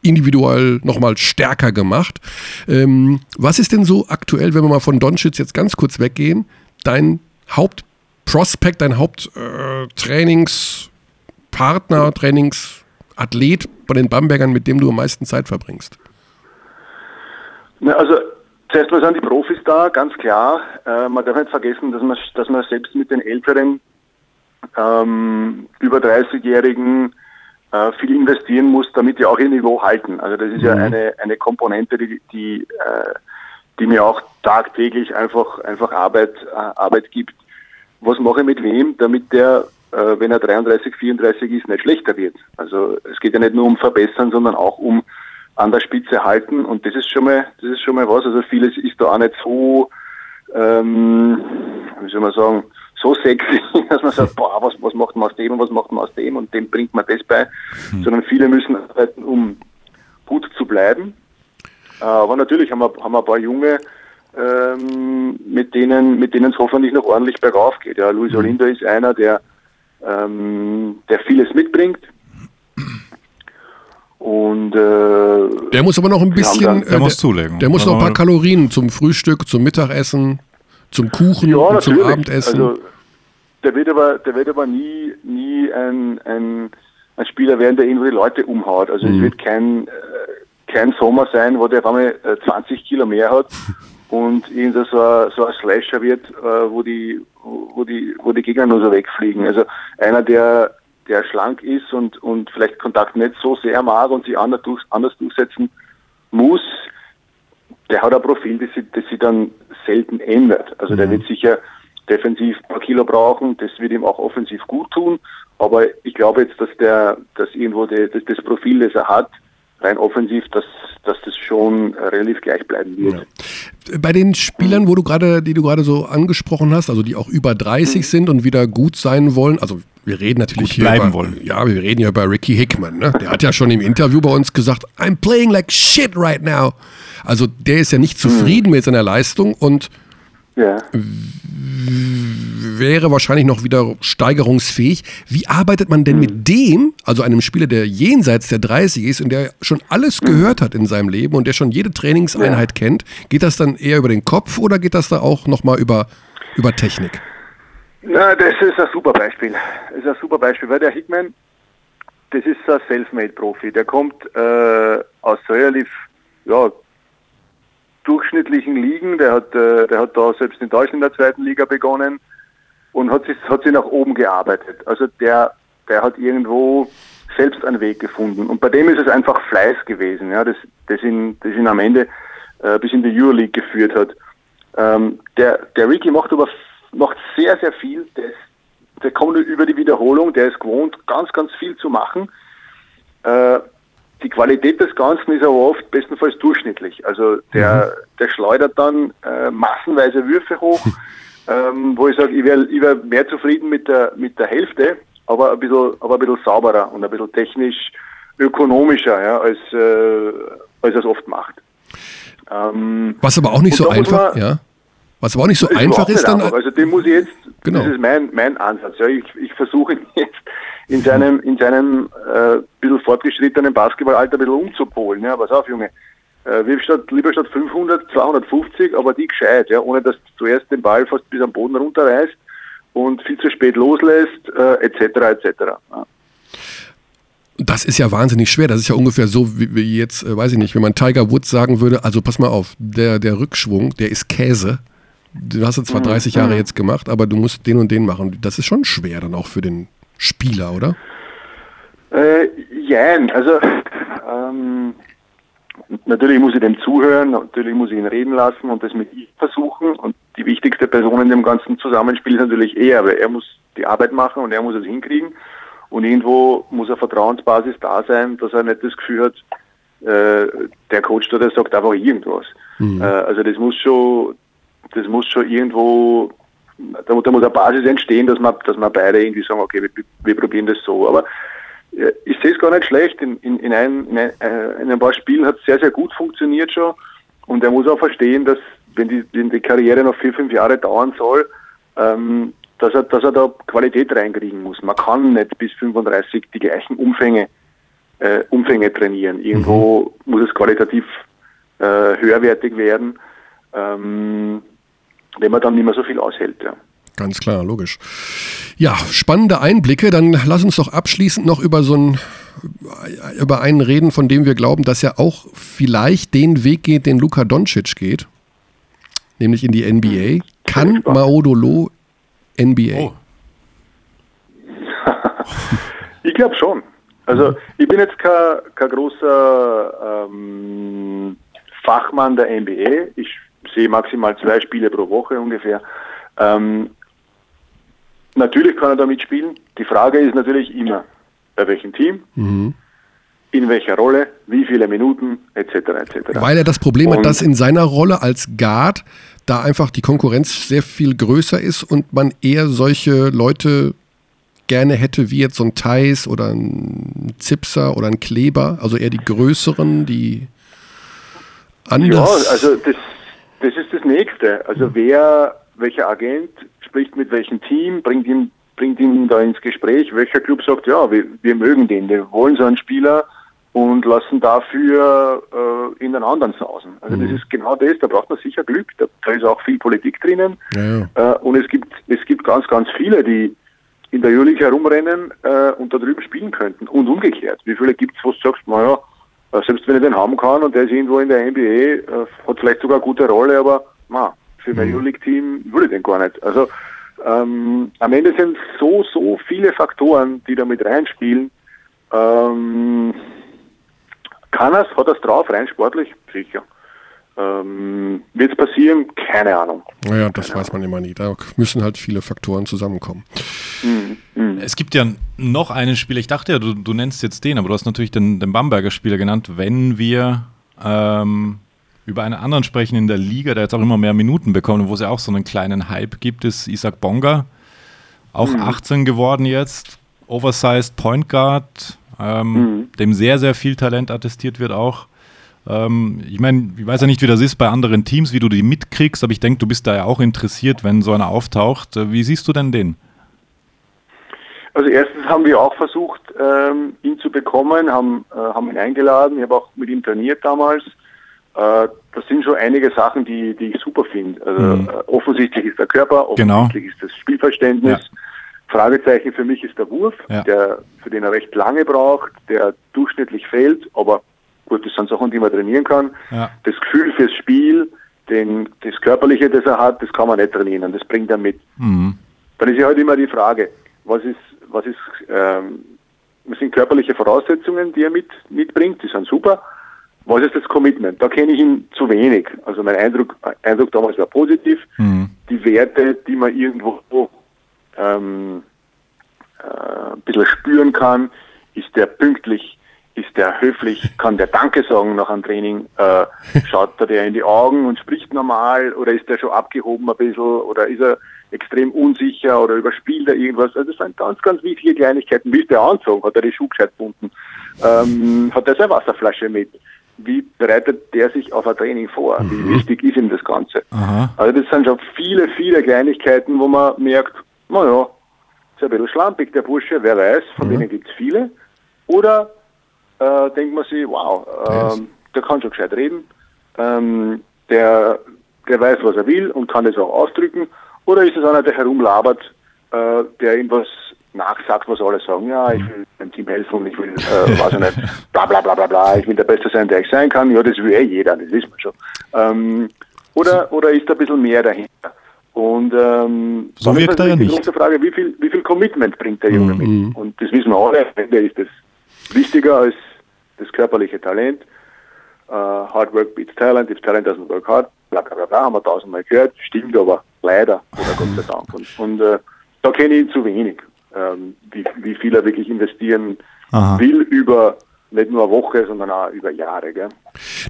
individuell nochmal stärker gemacht. Ähm, was ist denn so aktuell, wenn wir mal von Doncic jetzt ganz kurz weggehen, dein Hauptprospekt, dein Haupttrainingspartner, Trainingsathlet bei den Bambergern, mit dem du am meisten Zeit verbringst? Na, also zuerst mal sind die Profis da, ganz klar. Äh, man darf nicht vergessen, dass man, dass man selbst mit den älteren, ähm, über 30-Jährigen äh, viel investieren muss, damit die auch ihr Niveau halten. Also das ist ja eine, eine Komponente, die, die, äh, die mir auch tagtäglich einfach, einfach Arbeit, äh, Arbeit gibt. Was mache ich mit wem, damit der, äh, wenn er 33, 34 ist, nicht schlechter wird? Also es geht ja nicht nur um Verbessern, sondern auch um an der Spitze halten und das ist schon mal, das ist schon mal was. Also vieles ist da auch nicht so, ähm, wie soll man sagen, so sexy, dass man sagt, boah, was, was macht man aus dem und was macht man aus dem und dem bringt man das bei, sondern viele müssen arbeiten, um gut zu bleiben. Äh, Aber natürlich haben wir, haben wir ein paar Junge, ähm, mit denen mit denen es hoffentlich noch ordentlich bergauf geht. Ja, Luis Olindo ist einer, der, ähm, der vieles mitbringt. Und äh, Der muss aber noch ein bisschen. dann- äh, Der muss zulegen. Der muss noch ein paar Kalorien zum Frühstück, zum Mittagessen, zum Kuchen ja, und zum. Abendessen. Also der wird aber, der wird aber nie, nie ein, ein, ein Spieler werden, der irgendwo die Leute umhaut. Also Mhm. es wird kein, äh, kein Sommer sein, wo der auf einmal äh, 20 Kilo mehr hat und irgend so ein, so ein Slasher wird, äh, wo die, wo die, wo die Gegner nur so wegfliegen. Also einer, der, der schlank ist und, und vielleicht Kontakt nicht so sehr mag und sich anders, durch, anders durchsetzen muss, der hat ein Profil, das sich, das sich dann selten ändert. Also der wird sicher defensiv ein paar Kilo brauchen, das wird ihm auch offensiv gut tun, aber ich glaube jetzt, dass der, dass irgendwo de, das, das Profil, das er hat, rein offensiv, dass, dass das schon relativ gleich bleiben wird. Bei den Spielern, wo du gerade, die du gerade so angesprochen hast, also die auch über 30 sind und wieder gut sein wollen, also wir reden natürlich hier bleiben über, wollen. Ja, wir reden ja über Ricky Hickman. Ne? Der hat ja schon im Interview bei uns gesagt, I'm playing like shit right now. Also der ist ja nicht zufrieden mit seiner Leistung und Ja. wäre wahrscheinlich noch wieder steigerungsfähig. Wie arbeitet man denn mit dem, also einem Spieler, der jenseits der 30 ist und der schon alles gehört hat in seinem Leben und der schon jede Trainingseinheit kennt? Geht das dann eher über den Kopf oder geht das da auch nochmal über, über Technik? Na, das ist ein super Beispiel. Das ist ein super Beispiel, weil der Hickman, das ist ein Selfmade-Profi. Der kommt äh, aus relativ ja, durchschnittlichen Ligen. Der hat, äh, der hat da selbst in Deutschland in der zweiten Liga begonnen und hat sich, hat sich nach oben gearbeitet. Also der, der hat irgendwo selbst einen Weg gefunden. Und bei dem ist es einfach Fleiß gewesen, ja, das, das, ihn, das ihn am Ende äh, bis in die Euroleague geführt hat. Ähm, der, der Ricky macht aber macht sehr, sehr viel. Der, ist, der kommt über die Wiederholung, der ist gewohnt, ganz, ganz viel zu machen. Äh, die Qualität des Ganzen ist aber oft bestenfalls durchschnittlich. Also der, der schleudert dann äh, massenweise Würfe hoch, ähm, wo ich sage, ich wäre wär mehr zufrieden mit der, mit der Hälfte, aber ein bisschen, aber ein bisschen sauberer und ein bisschen technisch ökonomischer, ja, als, äh, als er es oft macht. Ähm, Was aber auch nicht so einfach, man- ja. Was aber auch nicht so ist einfach ist, dann. einfach. Also den muss ich jetzt, Genau. das ist mein, mein Ansatz. Ja. Ich, ich versuche ihn jetzt in seinem, in seinem äh, bisschen fortgeschrittenen Basketballalter ein bisschen umzupolen. Ja. Pass auf, Junge. Äh, wirf statt, lieber statt 500, 250, aber die gescheit, ja, ohne dass du zuerst den Ball fast bis am Boden runterreißt und viel zu spät loslässt, äh, etc. etc. Ja. Das ist ja wahnsinnig schwer. Das ist ja ungefähr so, wie, wie jetzt, äh, weiß ich nicht, wenn man Tiger Woods sagen würde, also pass mal auf, der, der Rückschwung, der ist Käse. Du hast es zwar 30 Jahre jetzt gemacht, aber du musst den und den machen. Das ist schon schwer dann auch für den Spieler, oder? Äh, jein, also ähm, natürlich muss ich dem zuhören, natürlich muss ich ihn reden lassen und das mit ihm versuchen und die wichtigste Person in dem ganzen Zusammenspiel ist natürlich er, weil er muss die Arbeit machen und er muss es hinkriegen. Und irgendwo muss eine Vertrauensbasis da sein, dass er nicht das Gefühl hat, äh, der Coach da, der sagt einfach irgendwas. Mhm. Äh, also das muss schon, das muss schon irgendwo, da, da, muss eine Basis entstehen, dass man, dass man beide irgendwie sagen, okay, wir, wir probieren das so. Aber äh, ich sehe es gar nicht schlecht. In, in, in, ein, in, ein, äh, in ein paar Spielen hat es sehr, sehr gut funktioniert schon. Und er muss auch verstehen, dass wenn die, wenn die Karriere noch vier, fünf Jahre dauern soll, ähm, dass, er, dass er da Qualität reinkriegen muss. Man kann nicht bis 35 die gleichen Umfänge, äh, Umfänge trainieren. Irgendwo mhm. muss es qualitativ äh, höherwertig werden, ähm, wenn man dann nicht mehr so viel aushält. Ja. Ganz klar, logisch. Ja, spannende Einblicke. Dann lass uns doch abschließend noch über so ein über einen reden, von dem wir glauben, dass er auch vielleicht den Weg geht, den Luka Doncic geht, nämlich in die NBA. Kann Maodolo NBA? Oh. ich glaube schon. Also ich bin jetzt kein, kein großer ähm, Fachmann der NBA. Ich sehe maximal zwei Spiele pro Woche ungefähr. Ähm, natürlich kann er da mitspielen. Die Frage ist natürlich immer, bei welchem Team, mhm. in welcher Rolle, wie viele Minuten, etc. etc. Weil er das Problem und hat, dass in seiner Rolle als Guard da einfach die Konkurrenz sehr viel größer ist und man eher solche Leute gerne hätte, wie jetzt so ein Thais oder ein Zipser oder ein Kleber, also eher die größeren, die anders. Ja, also das, das ist das Nächste. Also wer, welcher Agent spricht mit welchem Team, bringt ihn bringt ihn da ins Gespräch, welcher Club sagt, ja, wir, wir mögen den, wir wollen so einen Spieler und lassen dafür äh, in den anderen sausen. Also mhm. das ist genau das, da braucht man sicher Glück, da, da ist auch viel Politik drinnen ja. Äh, und es gibt, es gibt ganz, ganz viele, die in der Jülich herumrennen äh, und da drüben spielen könnten und umgekehrt. Wie viele gibt es, wo du sagst, naja, selbst wenn ich den haben kann und der ist irgendwo in der NBA, äh, hat vielleicht sogar eine gute Rolle, aber na, für mein mhm. Euroleague-Team würde ich den gar nicht. Also ähm, am Ende sind so, so viele Faktoren, die da mit reinspielen. Ähm, kann er hat er es drauf, rein sportlich? Sicher. Ähm, Wird es passieren? Keine Ahnung. Naja, das Keine weiß man immer nie. Da müssen halt viele Faktoren zusammenkommen. Mhm. Mhm. Es gibt ja noch einen Spieler, ich dachte ja, du, du nennst jetzt den, aber du hast natürlich den, den Bamberger Spieler genannt. Wenn wir ähm, über einen anderen sprechen in der Liga, der jetzt auch immer mehr Minuten bekommt, wo es ja auch so einen kleinen Hype gibt, ist Isaac Bonga. Auch mhm. 18 geworden jetzt, Oversized Point Guard, ähm, mhm. dem sehr, sehr viel Talent attestiert wird auch. Ähm, ich meine, ich weiß ja nicht, wie das ist bei anderen Teams, wie du die mitkriegst, aber ich denke, du bist da ja auch interessiert, wenn so einer auftaucht. Äh, wie siehst du denn den? Also erstens haben wir auch versucht, ähm, ihn zu bekommen, haben, äh, haben ihn eingeladen. Ich habe auch mit ihm trainiert damals. Äh, das sind schon einige Sachen, die, die ich super finde. Also mhm. Äh, offensichtlich ist der Körper, genau. offensichtlich genau. ist das Spielverständnis. Ja. Fragezeichen für mich ist der Wurf, ja. der, für den er recht lange braucht, der durchschnittlich fehlt, aber gut, das sind Sachen, die man trainieren kann. Ja. Das Gefühl fürs Spiel, den, das Körperliche, das er hat, das kann man nicht trainieren, das bringt er mit. Mhm. Dann ist ja halt immer die Frage, was ist, was ist, ähm, was sind körperliche Voraussetzungen, die er mit, mitbringt, die sind super. Was ist das Commitment? Da kenne ich ihn zu wenig. Also mein Eindruck, Eindruck damals war positiv. Mhm. Die Werte, die man irgendwo ähm, äh, ein bisschen spüren kann, ist der pünktlich, ist der höflich, kann der Danke sagen nach einem Training, äh, schaut er der in die Augen und spricht normal oder ist der schon abgehoben ein bisschen oder ist er extrem unsicher oder überspielt er irgendwas. Also das sind ganz, ganz wichtige Kleinigkeiten. Wie ist der Anzug? Hat er die Schuhe gescheit gebunden? Ähm, hat er seine Wasserflasche mit? wie bereitet der sich auf ein Training vor? Mhm. Wie wichtig ist ihm das Ganze? Aha. Also das sind schon viele, viele Kleinigkeiten, wo man merkt, naja, ist ein bisschen schlampig der Bursche, wer weiß, von mhm. denen gibt es viele. Oder äh, denkt man sich, wow, äh, der kann schon gescheit reden, ähm, der, der weiß, was er will und kann das auch ausdrücken. Oder ist es einer, der herumlabert, äh, der irgendwas nachsagt, was alle sagen, ja, ich will dem Team helfen, ich will, äh, weiß ich nicht, bla bla bla bla bla, ich will der Beste sein, der ich sein kann, ja, das will eh jeder, das wissen wir schon. Ähm, oder, oder ist da ein bisschen mehr dahinter? Und ähm, so wirkt er ja nicht. Die große Frage, wie viel, wie viel Commitment bringt der Junge mhm. mit? Und das wissen wir alle, der ist das wichtiger als das körperliche Talent. Uh, hard work beats talent, if talent doesn't work hard, bla bla bla, bla haben wir tausendmal gehört, stimmt aber leider, oder Gott sei Dank. Und, und äh, da kenne ich ihn zu wenig, ähm, wie, wie viel er wirklich investieren Aha. will über nicht nur eine Woche, sondern auch über Jahre. Gell?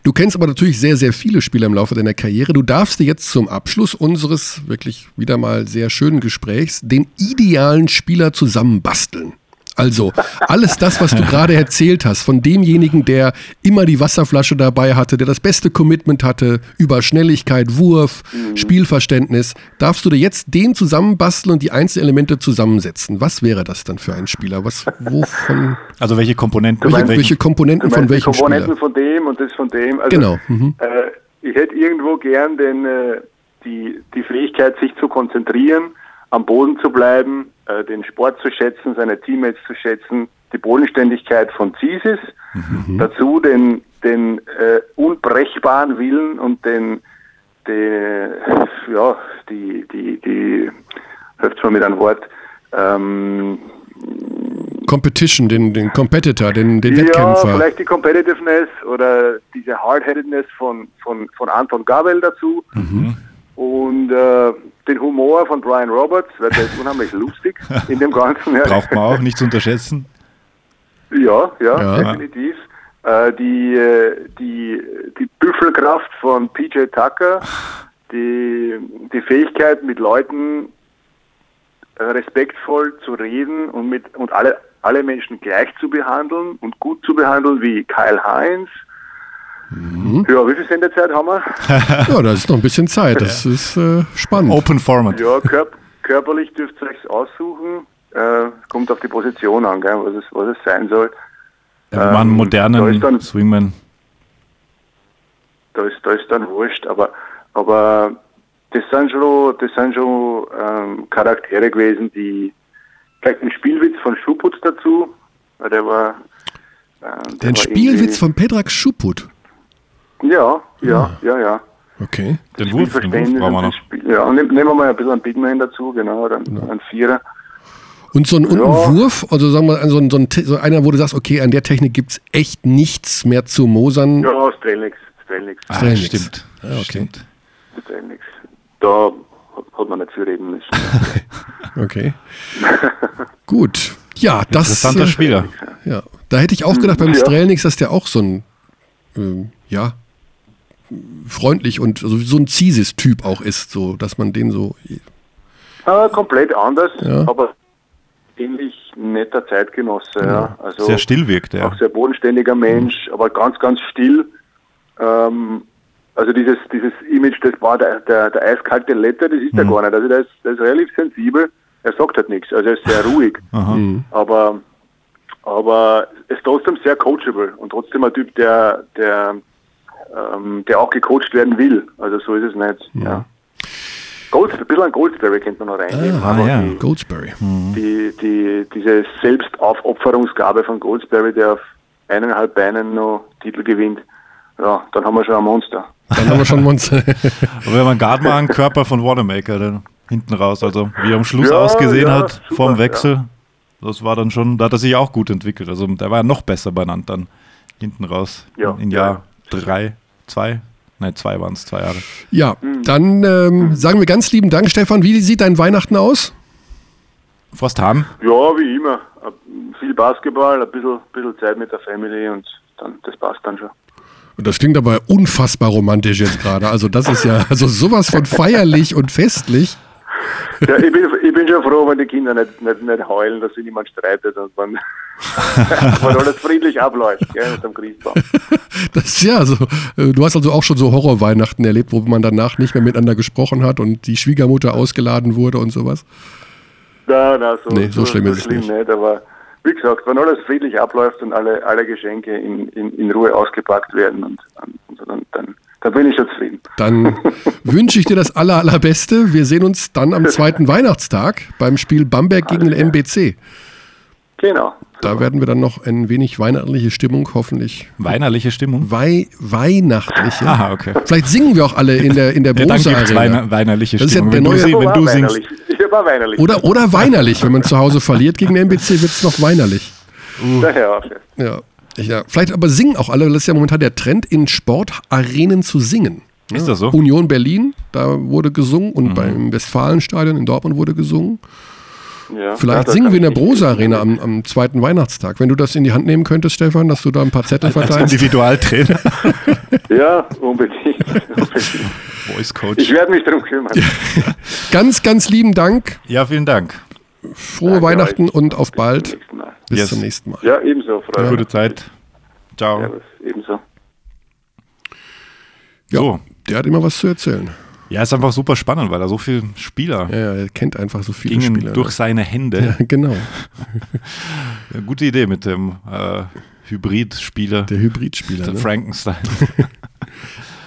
Du kennst aber natürlich sehr, sehr viele Spieler im Laufe deiner Karriere. Du darfst dir jetzt zum Abschluss unseres wirklich wieder mal sehr schönen Gesprächs den idealen Spieler zusammenbasteln. Also alles das, was du gerade erzählt hast, von demjenigen, der immer die Wasserflasche dabei hatte, der das beste Commitment hatte über Schnelligkeit, Wurf, Spielverständnis, darfst du dir jetzt den zusammenbasteln und die Einzelelemente zusammensetzen. Was wäre das dann für ein Spieler? Was, wovon, Also welche Komponenten? welche, welche Komponenten von welchem Komponenten Spieler? von dem und das von dem. Also, Genau. Mhm. Äh, ich hätte irgendwo gern den, äh, die, die Fähigkeit, sich zu konzentrieren, am Boden zu bleiben, äh, den Sport zu schätzen, seine Teammates zu schätzen, die Bodenständigkeit von Zisis, dazu den, den äh, unbrechbaren Willen und den, den ja, die, die, die, hilft mir mit einem Wort, ähm, Competition, den, den Competitor, den, den ja, Wettkämpfer. vielleicht die Competitiveness oder diese Hardheadedness von, von, von Anton Gabel dazu. Und äh, den Humor von Brian Roberts, weil der ist unheimlich lustig in dem Ganzen. Ja, Braucht man auch, nicht zu unterschätzen. ja, ja, Ja. definitiv. Äh, die, äh, die, die Büffelkraft von PJ Tucker, die, die Fähigkeit mit Leuten äh, respektvoll zu reden und mit und alle, alle Menschen gleich zu behandeln und gut zu behandeln, wie Kyle Heinz. Ja, wie viel Sendezeit haben wir? Ja, da ist noch ein bisschen Zeit. Das ist äh, spannend. Open Format. Ja, körp körperlich dürft ihr euch aussuchen. Äh, kommt auf die Position an, gell, was, es, was es sein soll. Ja, wenn man einen Ähm, da modernen ist dann- Swingman. da ist, da ist dann wurscht, aber, aber das sind schon, das sind schon ähm, Charaktere gewesen, die vielleicht ein Spielwitz von Schuputz dazu, weil der war. Ähm, der Den war Spielwitz von Pedrak Schuput. Ja, ja, ja, ja. Okay. Den Wurf, den Wurf brauchen wir noch. Spiel- Ja, und nehmen wir mal ein bisschen einen Bigman dazu, genau, oder einen Vierer. Und so ein, Ja. Wurf, also sagen wir, so, ein, so, ein, so einer, wo du sagst, okay, an der Technik gibt es echt nichts mehr zu mosern. Ja, Strelnix, Strelnix, Ah, Strelnix. stimmt. Ja, okay. stimmt. Strelnix. Da hat- hat man nicht viel reden müssen. Okay. Gut. Ja, das. Interessanter äh, Spieler. Ja, da hätte ich auch gedacht beim Ja. Strelnix, dass der auch so ein, ähm, ja, freundlich und also so ein Zisis-Typ auch ist, so, dass man den so. äh, komplett anders, Ja. aber ähnlich netter Zeitgenosse. Ja. Also Sehr still wirkt er. auch sehr bodenständiger Mensch, aber ganz, ganz still. Ähm, also dieses, dieses Image, das war der, der, der eiskalte Letter, das ist er gar nicht. Also der ist, der ist relativ sensibel. Er sagt halt nichts. Also er ist sehr ruhig. Aha. Aber, aber er ist trotzdem sehr coachable und trotzdem ein Typ, der, der, ähm, der auch gecoacht werden will. Also so ist es nicht. Ja. Gold, ein bisschen an Goldsberry könnte man noch reingeben. Ah, ja. die, Goldsberry. die, die, diese Selbstaufopferungsgabe von Goldsberry, der auf eineinhalb Beinen noch Titel gewinnt, ja, dann haben wir schon ein Monster. Dann haben wir schon Monster. Aber wenn man gerade mal einen Körper von Wanamaker dann hinten raus, also wie er am Schluss Ja, ausgesehen ja, hat super, vorm Wechsel, das war dann schon, da hat er sich auch gut entwickelt. Also der war ja noch besser benannt dann hinten raus. Ja, in Jahr drei, zwei, nein, zwei waren es, zwei Jahre. Ja, dann ähm, sagen wir ganz lieben Dank, Stefan. Wie sieht dein Weihnachten aus? Frost Hahn, Ja, wie immer. Viel Basketball, ein bisschen, bisschen Zeit mit der Family und dann, das passt dann schon. Und Das klingt aber unfassbar romantisch jetzt gerade. Also das ist ja also sowas von feierlich und festlich. Ja, ich, bin, ich bin schon froh, wenn die Kinder nicht, nicht, nicht heulen, dass sich niemand streitet und wenn alles friedlich abläuft, gell, mit dem Christbaum. Das ja so. äh, Du hast also auch schon so Horrorweihnachten erlebt, wo man danach nicht mehr miteinander gesprochen hat und die Schwiegermutter ausgeladen wurde und sowas. Nein, nein, so, Nee, so schlimm ist es nicht. Aber wie gesagt, wenn alles friedlich abläuft und alle, alle Geschenke in, in, in Ruhe ausgepackt werden, und, und, dann, dann, dann bin ich schon zufrieden. Dann wünsche ich dir das aller, allerbeste. Wir sehen uns dann am zweiten Weihnachtstag beim Spiel Bamberg gegen den MBC. Genau. Da werden wir dann noch ein wenig weihnachtliche Stimmung, hoffentlich. weinerliche Stimmung. Wei weihnachtliche. Aha, okay. Vielleicht singen wir auch alle in der, in der Ja, dann gibt's weiner, weinerliche Das ist ja Stimmung. der wenn du, neue- Aber wenn du singst. weinerlich. Ich war weinerlich. Oder, oder weinerlich, wenn man zu Hause verliert gegen den MBC, wird es noch weinerlich. Daher auch. ja. Ja. Ja. Vielleicht aber singen auch alle, das ist ja momentan der Trend, in Sportarenen zu singen. Ist das so? Union Berlin, da wurde gesungen und beim Westfalenstadion in Dortmund wurde gesungen. Ja. Vielleicht Ja, singen wir in der ich nicht Brose mitreden. Arena am, am zweiten Weihnachtstag. Wenn du das in die Hand nehmen könntest, Stefan, dass du da ein paar Zettel Als verteilst. Individualtrainer. Ja, unbedingt. unbedingt. Voice Ich Coach. werde mich darum kümmern. Ganz, ganz lieben Dank. Ja, vielen Dank. Frohe Danke Weihnachten euch. und auf Bis zum bald. Mal. Bis Yes. zum nächsten Mal. Ja, ebenso, Freunde. Gute Zeit. Ciao. Servus, ebenso. Ja, So. Der hat immer was zu erzählen. Ja, ist einfach super spannend, weil da so viele Spieler Ja, ja, er kennt einfach so viele gingen Spieler. durch ne? seine Hände. ja, genau. Ja, Gute Idee mit dem äh, Hybrid-Spieler, Der Hybridspieler. der Ne? Frankenstein.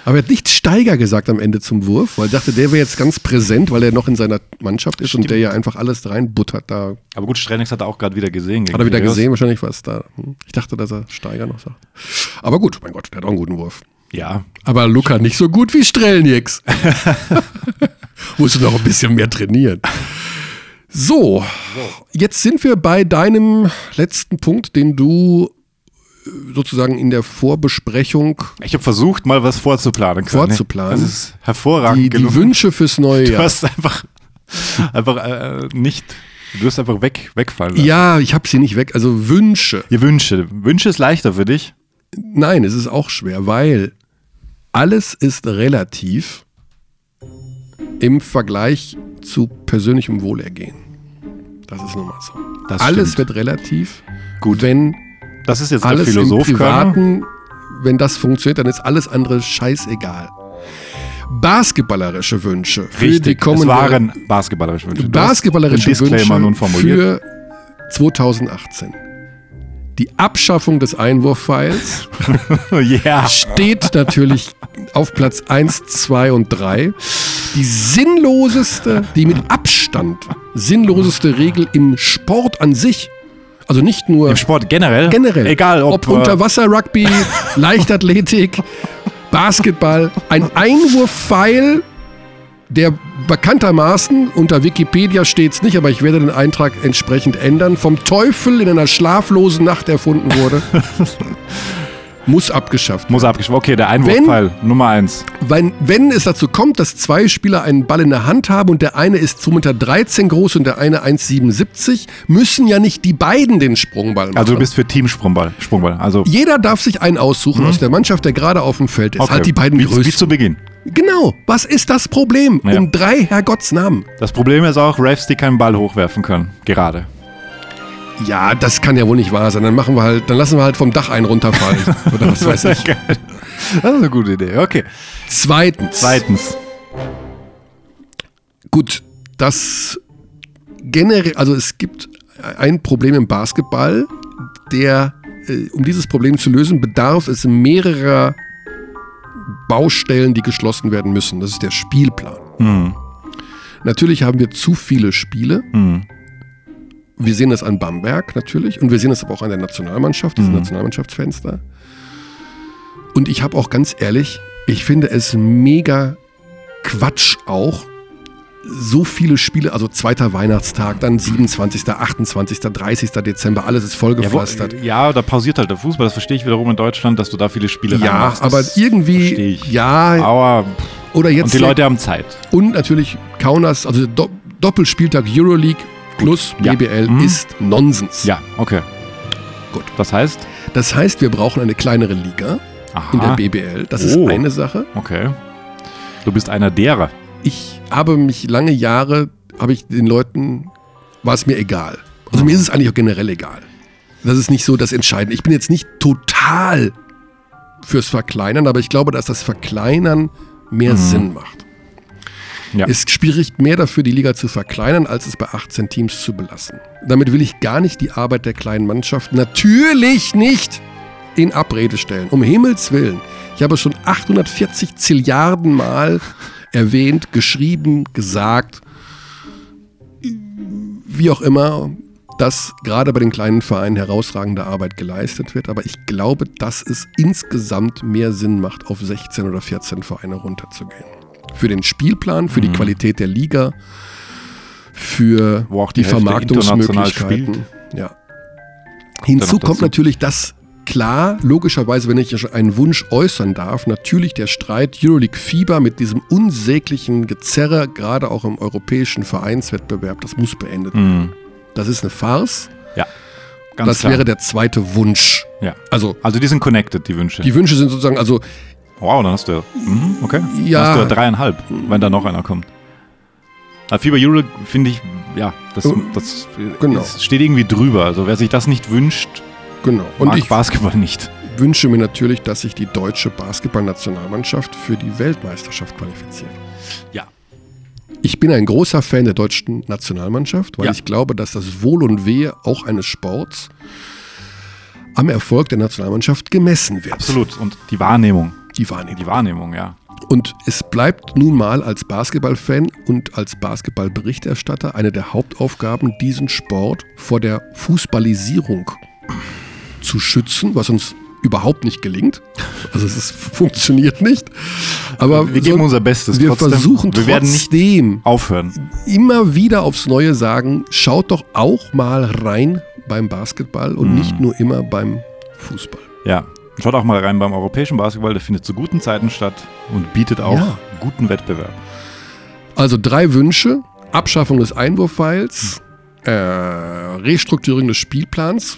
Aber er hat nicht Steiger gesagt am Ende zum Wurf, weil er dachte, der wäre jetzt ganz präsent, weil er noch in seiner Mannschaft ist und der ja einfach alles reinbuttert. Da Aber gut, Strelnix hat er auch gerade wieder gesehen. hat er wieder gesehen, wahrscheinlich was da. Hm. Ich dachte, dass er Steiger noch sagt. Aber gut, mein Gott, der hat auch einen guten Wurf. Ja, Aber Luca nicht so gut wie Strelnix. Musst du noch ein bisschen mehr trainieren. So, jetzt sind wir bei deinem letzten Punkt, den du sozusagen in der Vorbesprechung ich habe versucht, mal was vorzuplanen. Können. Vorzuplanen. Das ist hervorragend die, die gelungen. Wünsche fürs neue Du Jahr. hast einfach, einfach äh, nicht, du hast einfach weg, wegfallen lassen. Ja, ich habe sie nicht weg. Also Wünsche. Die Wünsche. Wünsche ist leichter für dich. Nein, es ist auch schwer, weil alles ist relativ im Vergleich zu persönlichem Wohlergehen. Das ist nun mal so. Das alles stimmt. wird relativ. Gut. Wenn Das ist jetzt der alles im Philosoph können. Privaten, wenn das funktioniert, dann ist alles andere scheißegal. Basketballerische Wünsche für die Richtig, es kommende waren basketballerische Wünsche. Du basketballerische Wünsche nun formuliert. für 2018. Die Abschaffung des Einwurfpfeils ja. steht natürlich auf Platz 1, 2 und 3. Die sinnloseste, die mit Abstand sinnloseste Regel im Sport an sich. Also nicht nur Im Sport generell. generell. Egal ob, ob Unterwasser-Rugby, Leichtathletik, Basketball. Ein Einwurfpfeil, der bekanntermaßen, unter Wikipedia steht es nicht, aber ich werde den Eintrag entsprechend ändern, vom Teufel in einer schlaflosen Nacht erfunden wurde, muss abgeschafft Muss abgeschlossen. Okay, der Einwurfpfeil Nummer eins. wenn, wenn es dazu kommt, dass zwei Spieler einen Ball in der Hand haben und der eine ist 2,13 Meter 13 groß und der eine 1,77, müssen ja nicht die beiden den Sprungball machen. Also du bist für Teamsprungball. Sprungball. Also Jeder darf sich einen aussuchen aus der Mannschaft, der gerade auf dem Feld ist. okay. Halt die beiden wie, größten. wie zu Beginn. Genau. Was ist das Problem? Ja. Um drei Herrgottsnamen. Das Problem ist auch Refs, die keinen Ball hochwerfen können. Gerade. Ja, das kann ja wohl nicht wahr sein. Dann machen wir halt, dann lassen wir halt vom Dach einen runterfallen. Oder was weiß ich. Das ist eine gute Idee. Okay. Zweitens. Zweitens. Gut, das generell, also es gibt ein Problem im Basketball, der, äh, um dieses Problem zu lösen, bedarf es mehrerer Baustellen, die geschlossen werden müssen. Das ist der Spielplan. Hm. Natürlich haben wir zu viele Spiele. Hm. Wir sehen das an Bamberg natürlich und wir sehen das aber auch an der Nationalmannschaft, Mhm. diesem Nationalmannschaftsfenster. Und ich habe auch ganz ehrlich, ich finde es mega Quatsch auch, so viele Spiele, also zweiter Weihnachtstag, dann 27., 28., 30. Dezember, alles ist Ja, wo, vollgepflastert. ja, da pausiert halt der Fußball. Das verstehe ich wiederum in Deutschland, dass du da viele Spiele Ja, reinmachst. Das aber irgendwie, ja, Aber oder jetzt und die Leute haben Zeit. und natürlich Kaunas, also Do Doppelspieltag Euroleague plus Ja. BBL Mhm. ist Nonsens. Ja, okay. Gut. Das heißt? Das heißt, wir brauchen eine kleinere Liga in der Aha. BBL. Das Oh. ist eine Sache. Okay. Du bist einer derer. Ich habe mich lange Jahre, habe ich den Leuten, war es mir egal. Also mir ist es eigentlich auch generell egal. Das ist nicht so das Entscheidende. Ich bin jetzt nicht total fürs Verkleinern, aber ich glaube, dass das Verkleinern mehr Sinn macht. Ja. Es spricht mehr dafür, die Liga zu verkleinern, als es bei 18 Teams zu belassen. Damit will ich gar nicht die Arbeit der kleinen Mannschaft natürlich nicht in Abrede stellen. Um Himmels Willen. Ich habe schon 840 Zilliarden Mal erwähnt, geschrieben, gesagt, wie auch immer, dass gerade bei den kleinen Vereinen herausragende Arbeit geleistet wird. Aber ich glaube, dass es insgesamt mehr Sinn macht, auf 16 oder 14 Vereine runterzugehen. Für den Spielplan, für die Qualität der Liga, für Wo auch die die, Vermarktungsmöglichkeiten. Ja. Hinzu kommt dazu. natürlich, dass klar, logischerweise, wenn ich einen Wunsch äußern darf, natürlich der Streit Euroleague Fieber mit diesem unsäglichen Gezerre, gerade auch im europäischen Vereinswettbewerb, das muss beendet werden. Das ist eine Farce. Ja. Ganz das klar. wäre der zweite Wunsch. ja. Also Also die sind connected, die Wünsche. die Wünsche sind sozusagen, also wow, dann hast du. Mhm, okay. Dann Ja. hast du ja dreieinhalb, wenn da noch einer kommt. Aber Fieber Euro finde ich, ja, das, das Genau. steht irgendwie drüber. Also wer sich das nicht wünscht, genau. Und mag ich Basketball nicht. wünsche mir natürlich, dass sich die deutsche Basketballnationalmannschaft für die Weltmeisterschaft qualifiziert. Ja. Ich bin ein großer Fan der deutschen Nationalmannschaft, weil Ja. ich glaube, dass das Wohl und Wehe auch eines Sports am Erfolg der Nationalmannschaft gemessen wird. Absolut. Und die Wahrnehmung. Die Wahrnehmung. Die Wahrnehmung, ja. Und es bleibt nun mal als Basketballfan und als Basketballberichterstatter eine der Hauptaufgaben, diesen Sport vor der Fußballisierung zu schützen, was uns überhaupt nicht gelingt. Also es ist, funktioniert nicht. Aber Wir geben so- unser Bestes Wir trotzdem. versuchen Wir werden nicht trotzdem Aufhören. immer wieder aufs Neue sagen, schaut doch auch mal rein beim Basketball und nicht nur immer beim Fußball. Ja. Schaut auch mal rein beim europäischen Basketball, der findet zu guten Zeiten statt und bietet auch Ja. guten Wettbewerb. Also drei Wünsche. Abschaffung des Einwurfpfeils, äh, Restrukturierung des Spielplans,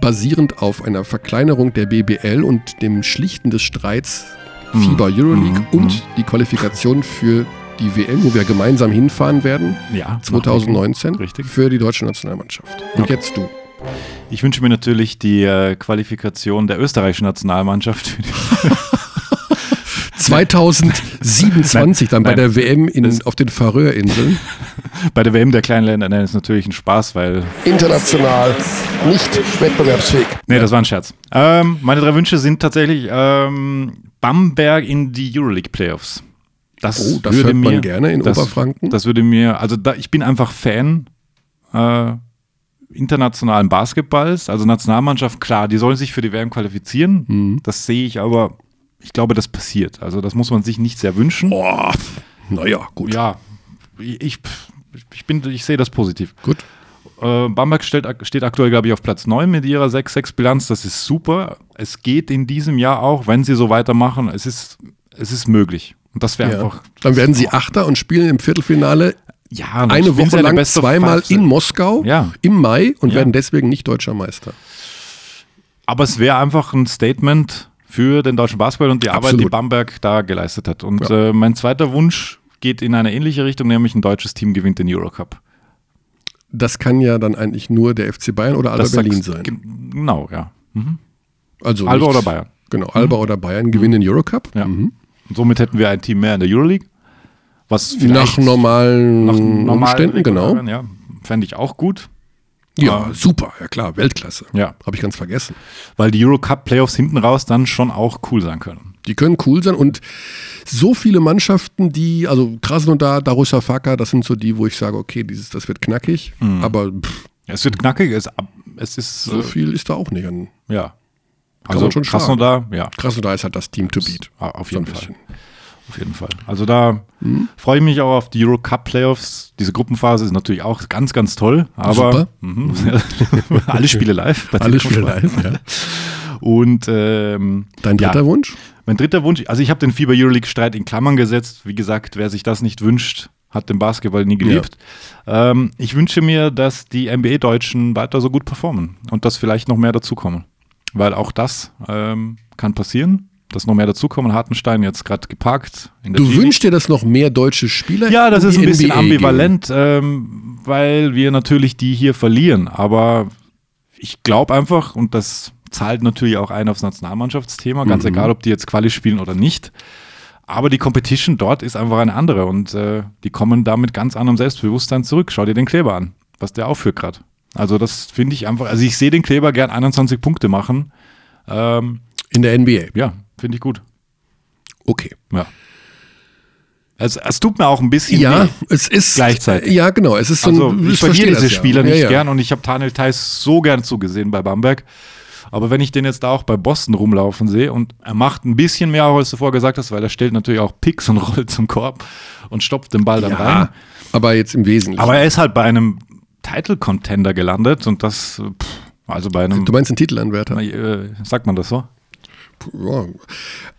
basierend auf einer Verkleinerung der BBL und dem Schlichten des Streits FIBA Euroleague Mhm. und die Qualifikation für die WM, wo wir gemeinsam hinfahren werden, Ja. 2019, Richtig. für die deutsche Nationalmannschaft. Und Okay. jetzt du. Ich wünsche mir natürlich die äh, Qualifikation der österreichischen Nationalmannschaft für die 2027 dann bei Nein. der WM in, auf den Färöerinseln. Bei der WM der kleinen Länder nein, ist natürlich ein Spaß, weil. International nicht wettbewerbsfähig. Nee, das war ein Scherz. Ähm, meine drei Wünsche sind tatsächlich ähm, Bamberg in die Euroleague Playoffs. Das, Oh, das würde hört man mir, gerne in das, Oberfranken. Das würde mir, also da, ich bin einfach Fan äh, internationalen Basketballs, also Nationalmannschaft, klar, die sollen sich für die WM qualifizieren. Mhm. Das sehe ich aber, ich glaube, das passiert. Also das muss man sich nicht sehr wünschen. Boah, naja, gut. Ja, ich, ich, bin, ich sehe das positiv. Gut. Äh, Bamberg stellt, steht aktuell, glaube ich, auf Platz 9 mit ihrer 6-6-Bilanz. Das ist super. Es geht in diesem Jahr auch, wenn sie so weitermachen. Es ist, es ist möglich. Und das wäre Ja. einfach. Dann werden sie Achter und spielen im Viertelfinale Ja, eine Woche lang zweimal Five- in Moskau Ja. im Mai und Ja. werden deswegen nicht deutscher Meister. Aber es wäre einfach ein Statement für den deutschen Basketball und die Arbeit, Absolut. die Bamberg da geleistet hat. Und Ja. äh, mein zweiter Wunsch geht in eine ähnliche Richtung, nämlich ein deutsches Team gewinnt den Eurocup. Das kann ja dann eigentlich nur der FC Bayern oder Alba Berlin sein. ge- Genau, ja. Also Alba nicht- oder Bayern. Genau, Alba oder Bayern gewinnen den Eurocup. Ja. Mhm. Und somit hätten wir ein Team mehr in der Euroleague. Was Nach normalen nach normalen Umständen, genau. Ja, fände ich auch gut. Ja, super, ja klar, Weltklasse. Ja. Habe ich ganz vergessen. Weil die Eurocup-Playoffs hinten raus dann schon auch cool sein können. Die können cool sein und so viele Mannschaften, die, also Krasnodar, Darussafaka, das sind so die, wo ich sage, okay, dieses, das wird knackig, Mhm. aber pff, Es wird knackig, es, es ist so äh, viel ist da auch nicht an. ja. Kann Also man schon. Krasnodar, ja, Krasnodar ist halt das Team to beat. Ah, auf So jeden Fall. bisschen. Auf jeden Fall. Also da Mhm. freue ich mich auch auf die Eurocup-Playoffs. Diese Gruppenphase ist natürlich auch ganz, ganz toll. Aber Super. Mhm. alle Spiele live. Alle Spiele live, ja. Und ähm, Dein dritter ja, Wunsch? Mein dritter Wunsch, also ich habe den FIBA Euroleague Streit in Klammern gesetzt. Wie gesagt, wer sich das nicht wünscht, hat den Basketball nie geliebt. Ähm, ich wünsche mir, dass die NBA-Deutschen weiter so gut performen und dass vielleicht noch mehr dazukommen. Weil auch das ähm, kann passieren, dass noch mehr dazukommen. Hartenstein jetzt gerade geparkt. Du wünschst dir, dass noch mehr deutsche Spieler Ja, das ist ein bisschen NBA ambivalent, ähm, weil wir natürlich die hier verlieren. Aber ich glaube einfach, und das zahlt natürlich auch ein aufs Nationalmannschaftsthema, ganz Mhm. egal, ob die jetzt Quali spielen oder nicht. Aber die Competition dort ist einfach eine andere und äh, die kommen da mit ganz anderem Selbstbewusstsein zurück. Schau dir den Kleber an, was der aufführt gerade. Also das finde ich einfach, also ich sehe den Kleber gern 21 Punkte machen. Ähm, In der NBA. ja, finde ich gut. Okay. Ja. Es, es tut mir auch ein bisschen Ja, weh. es ist. Gleichzeitig. Ja, genau. Es ist so Also ein, ich verliere verstehe diese das ja. Spieler nicht ja, gern und ich habe Tanel Theis so gern zugesehen bei Bamberg. Aber wenn ich den jetzt da auch bei Boston rumlaufen sehe und er macht ein bisschen mehr, als du vorher gesagt hast, weil er stellt natürlich auch Picks und rollt zum Korb und stopft den Ball dann Ja, rein. aber jetzt im Wesentlichen. Aber er ist halt bei einem Title-Contender gelandet und das, pff, Also bei einem, Du meinst den Titelanwärter? äh, sagt man das so? Ja.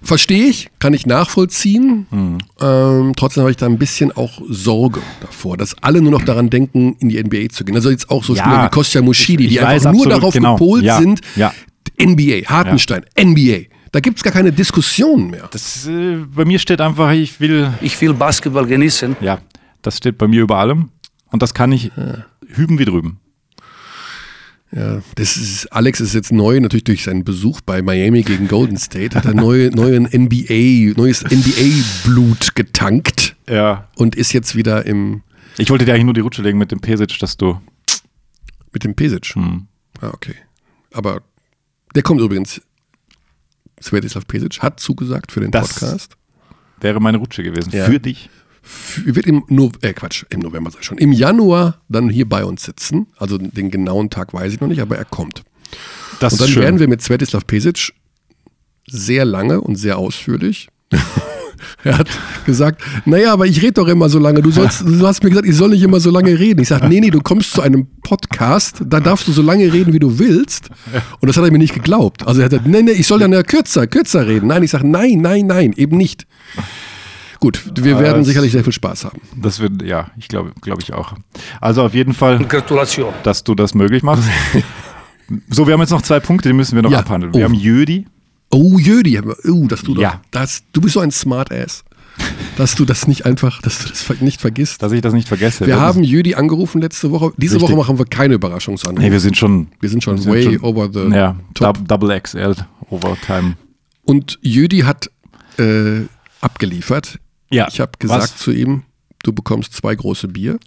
Verstehe ich, kann ich nachvollziehen. Mhm. Ähm, trotzdem habe ich da ein bisschen auch Sorge davor, dass alle nur noch daran denken, in die NBA zu gehen. Also jetzt auch so Ja, Spieler wie Kostja Muschidi, ich- die einfach weiß nur absolut, darauf genau. gepolt Ja, sind, ja. NBA, Hartenstein, NBA. Da gibt es gar keine Diskussion mehr. Das, äh, bei mir steht einfach, ich will, Ich will Basketball genießen. ja, das steht bei mir über allem. Und das kann ich hüben wie drüben. Ja, das ist, Alex ist jetzt neu, natürlich durch seinen Besuch bei Miami gegen Golden State, hat er neue, neuen NBA, neues NBA-Blut getankt Ja. und ist jetzt wieder im, Ich wollte dir eigentlich nur die Rutsche legen mit dem Pesic, dass du. mit dem Pesic. Hm. Ah, okay. Aber der kommt übrigens. Svetislav Pesic hat zugesagt für den Das- Podcast. Wäre meine Rutsche gewesen. Ja. Für dich. Wird im, no äh, Quatsch, im November sei schon. Im Januar dann hier bei uns sitzen. Also den genauen Tag weiß ich noch nicht, aber er kommt. Das Und dann schön. werden wir mit Svetislav Pesic sehr lange und sehr ausführlich. er hat gesagt, naja, aber ich rede doch immer so lange. Du, sollst, du hast mir gesagt, ich soll nicht immer so lange reden. Ich sage, nee, nee, du kommst zu einem Podcast, da darfst du so lange reden, wie du willst. Und das hat er mir nicht geglaubt. Also er hat gesagt, nee, nee, ich soll dann ja kürzer, kürzer reden. Nein, ich sage, nein, nein, nein, eben nicht. Gut, wir werden es- sicherlich sehr viel Spaß haben. Das wird, ja, ich glaube, glaube ich auch. Also auf jeden Fall, Gratulation. dass du das möglich machst. so, wir haben jetzt noch zwei Punkte, die müssen wir noch Ja. abhandeln. Oh. Wir haben Jödi. Oh, Jödi, oh, dass du doch, Ja. das, du bist so ein Smartass, dass du das nicht einfach, dass du das nicht vergisst. Dass ich das nicht vergesse. Wir haben Jödi angerufen letzte Woche. Diese Richtig. Woche machen wir keine Überraschungsanrufe. Nee, wir sind schon. wir sind schon wir sind way schon- over the Ja, top. Double XL Overtime. Und Jödi hat äh, abgeliefert. Ja. Ich habe gesagt Was? zu ihm, du bekommst zwei große Bier,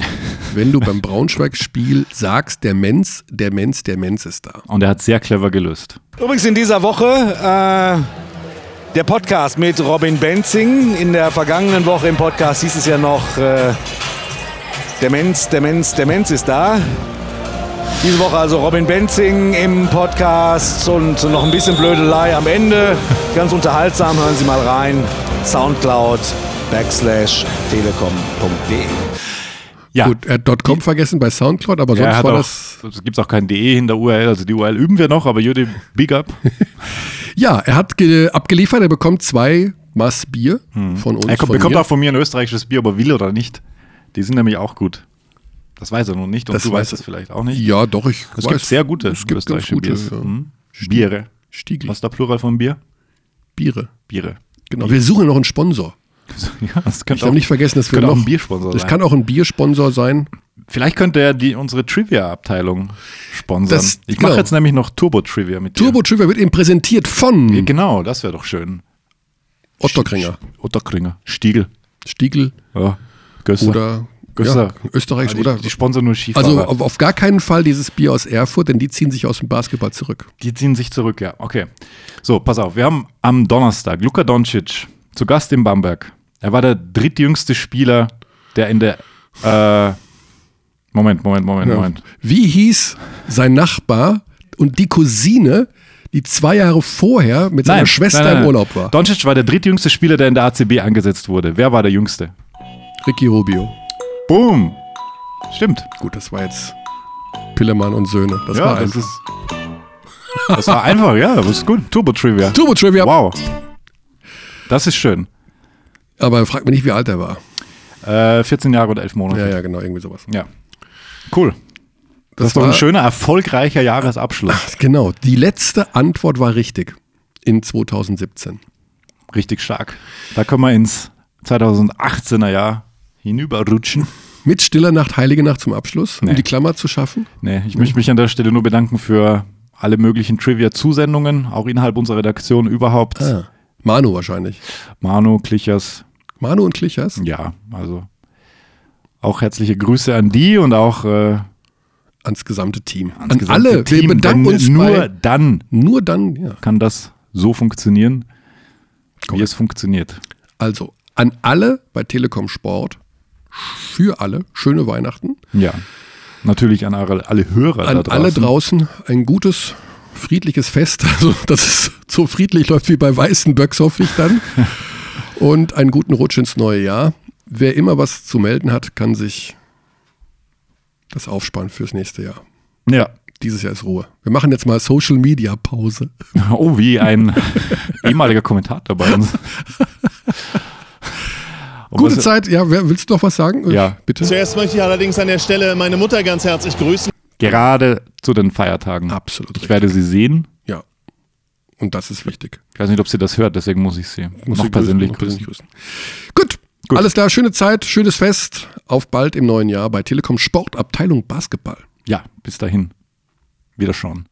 wenn du beim Braunschweig-Spiel sagst, der Menz, der Menz, der Menz ist da. Und er hat sehr clever gelöst. Übrigens in dieser Woche äh, der Podcast mit Robin Benzing. In der vergangenen Woche im Podcast hieß es ja noch, äh, der Menz, der Menz, der Menz ist da. Diese Woche also Robin Benzing im Podcast und noch ein bisschen Blödelei am Ende. Ganz unterhaltsam, hören Sie mal rein. Soundcloud backslash telekom.de. Ja. Gut, er hat .com vergessen bei Soundcloud, aber sonst war auch, das... es gibt auch kein DE in der URL, also die URL üben wir noch, aber Jödi, big up. Ja, er hat ge abgeliefert, er bekommt zwei Maß Bier von uns. er kommt, bekommt mir. auch von mir ein österreichisches Bier, ob er will oder nicht. Die sind nämlich auch gut. Das weiß er noch nicht und Das du weiß weißt es vielleicht auch nicht. Ja, doch, ich Es weiß. gibt sehr gute es gibt österreichische gute Biers. ja. Hm? Biere. Stiegel. Was ist der Plural von Bier? Biere. Biere. Genau. Wir suchen noch einen Sponsor. Ja, das Ich darf nicht vergessen, dass wir noch auch ein Biersponsor Das sein. kann auch ein Biersponsor sein. Vielleicht könnte er die, unsere Trivia-Abteilung sponsern. Das- ich mache genau. jetzt nämlich noch Turbo-Trivia mit dir. Turbo Trivia wird eben präsentiert Ja, von Genau, das wäre doch schön. Otterkringer, Otterkringer. Stiegel. Stiegel Ja. Gösser. oder Gösser. ja, Österreich Ah, die, oder Die sponsern nur Skifahrer. also auf, auf gar keinen Fall dieses Bier aus Erfurt, denn die ziehen sich aus dem Basketball zurück. Die ziehen sich zurück, ja. Okay. So, pass auf. Wir haben am Donnerstag Luka Doncic zu Gast in Bamberg. Er war der drittjüngste Spieler, der in der. Äh, Moment, Moment, Moment, Ja. Moment. Wie hieß sein Nachbar und die Cousine, die zwei Jahre vorher mit seiner Schwester im Urlaub war? Doncic war der drittjüngste Spieler, der in der ACB angesetzt wurde. Wer war der jüngste? Ricky Rubio. Boom. Stimmt. Gut, das war jetzt Pillemann und Söhne. Das ja, war das einfach. ist. Das war einfach, ja, das ist gut. Turbo Trivia. Turbo Trivia. Wow. Das ist schön. Aber frag mich nicht, wie alt er war. Äh, 14 Jahre und 11 Monate. Ja, ja, genau, irgendwie sowas. Ja. Cool. Das, ist doch ein schöner, erfolgreicher Jahresabschluss. Genau, die letzte Antwort war richtig in 2017. Richtig stark. Da können wir ins 2018er Jahr hinüberrutschen. Mit Stiller Nacht, Heilige Nacht zum Abschluss, Nee. um die Klammer zu schaffen. Nee, ich möchte mich an der Stelle nur bedanken für alle möglichen Trivia-Zusendungen, auch innerhalb unserer Redaktion überhaupt. Ah, Manu wahrscheinlich. Manu, Klichers, Manu und Klichers ja, also auch herzliche Grüße an die und auch äh, ans gesamte Team. ans An gesamte alle. Wir Team, bedanken denn uns nur bei, dann nur dann, ja. kann das so funktionieren, wie es funktioniert. Also an alle bei Telekom Sport, für alle, schöne Weihnachten. Ja, natürlich an alle, alle Hörer An da draußen. alle draußen ein gutes, friedliches Fest. Also, dass es so friedlich läuft wie bei Weißen Böcks, hoffe ich dann. Und einen guten Rutsch ins neue Jahr. Wer immer was zu melden hat, kann sich das aufsparen fürs nächste Jahr. Ja, Dieses Jahr ist Ruhe. Wir machen jetzt mal Social Media Pause. Oh, wie ein ehemaliger Kommentator bei uns. Und Gute Zeit. Ja, wer, willst du noch was sagen? Ja. Bitte. Zuerst möchte ich allerdings an der Stelle meine Mutter ganz herzlich grüßen. Gerade zu den Feiertagen. Absolut. Ich werde sie sehen. Und das ist wichtig. Ich weiß nicht, ob sie das hört, deswegen muss ich sie Muss noch sie persönlich grüßen, noch grüßen. persönlich Gut. Alles klar, schöne Zeit, schönes Fest. Auf bald im neuen Jahr bei Telekom Sport Abteilung Basketball. Ja, bis dahin. Wieder schauen.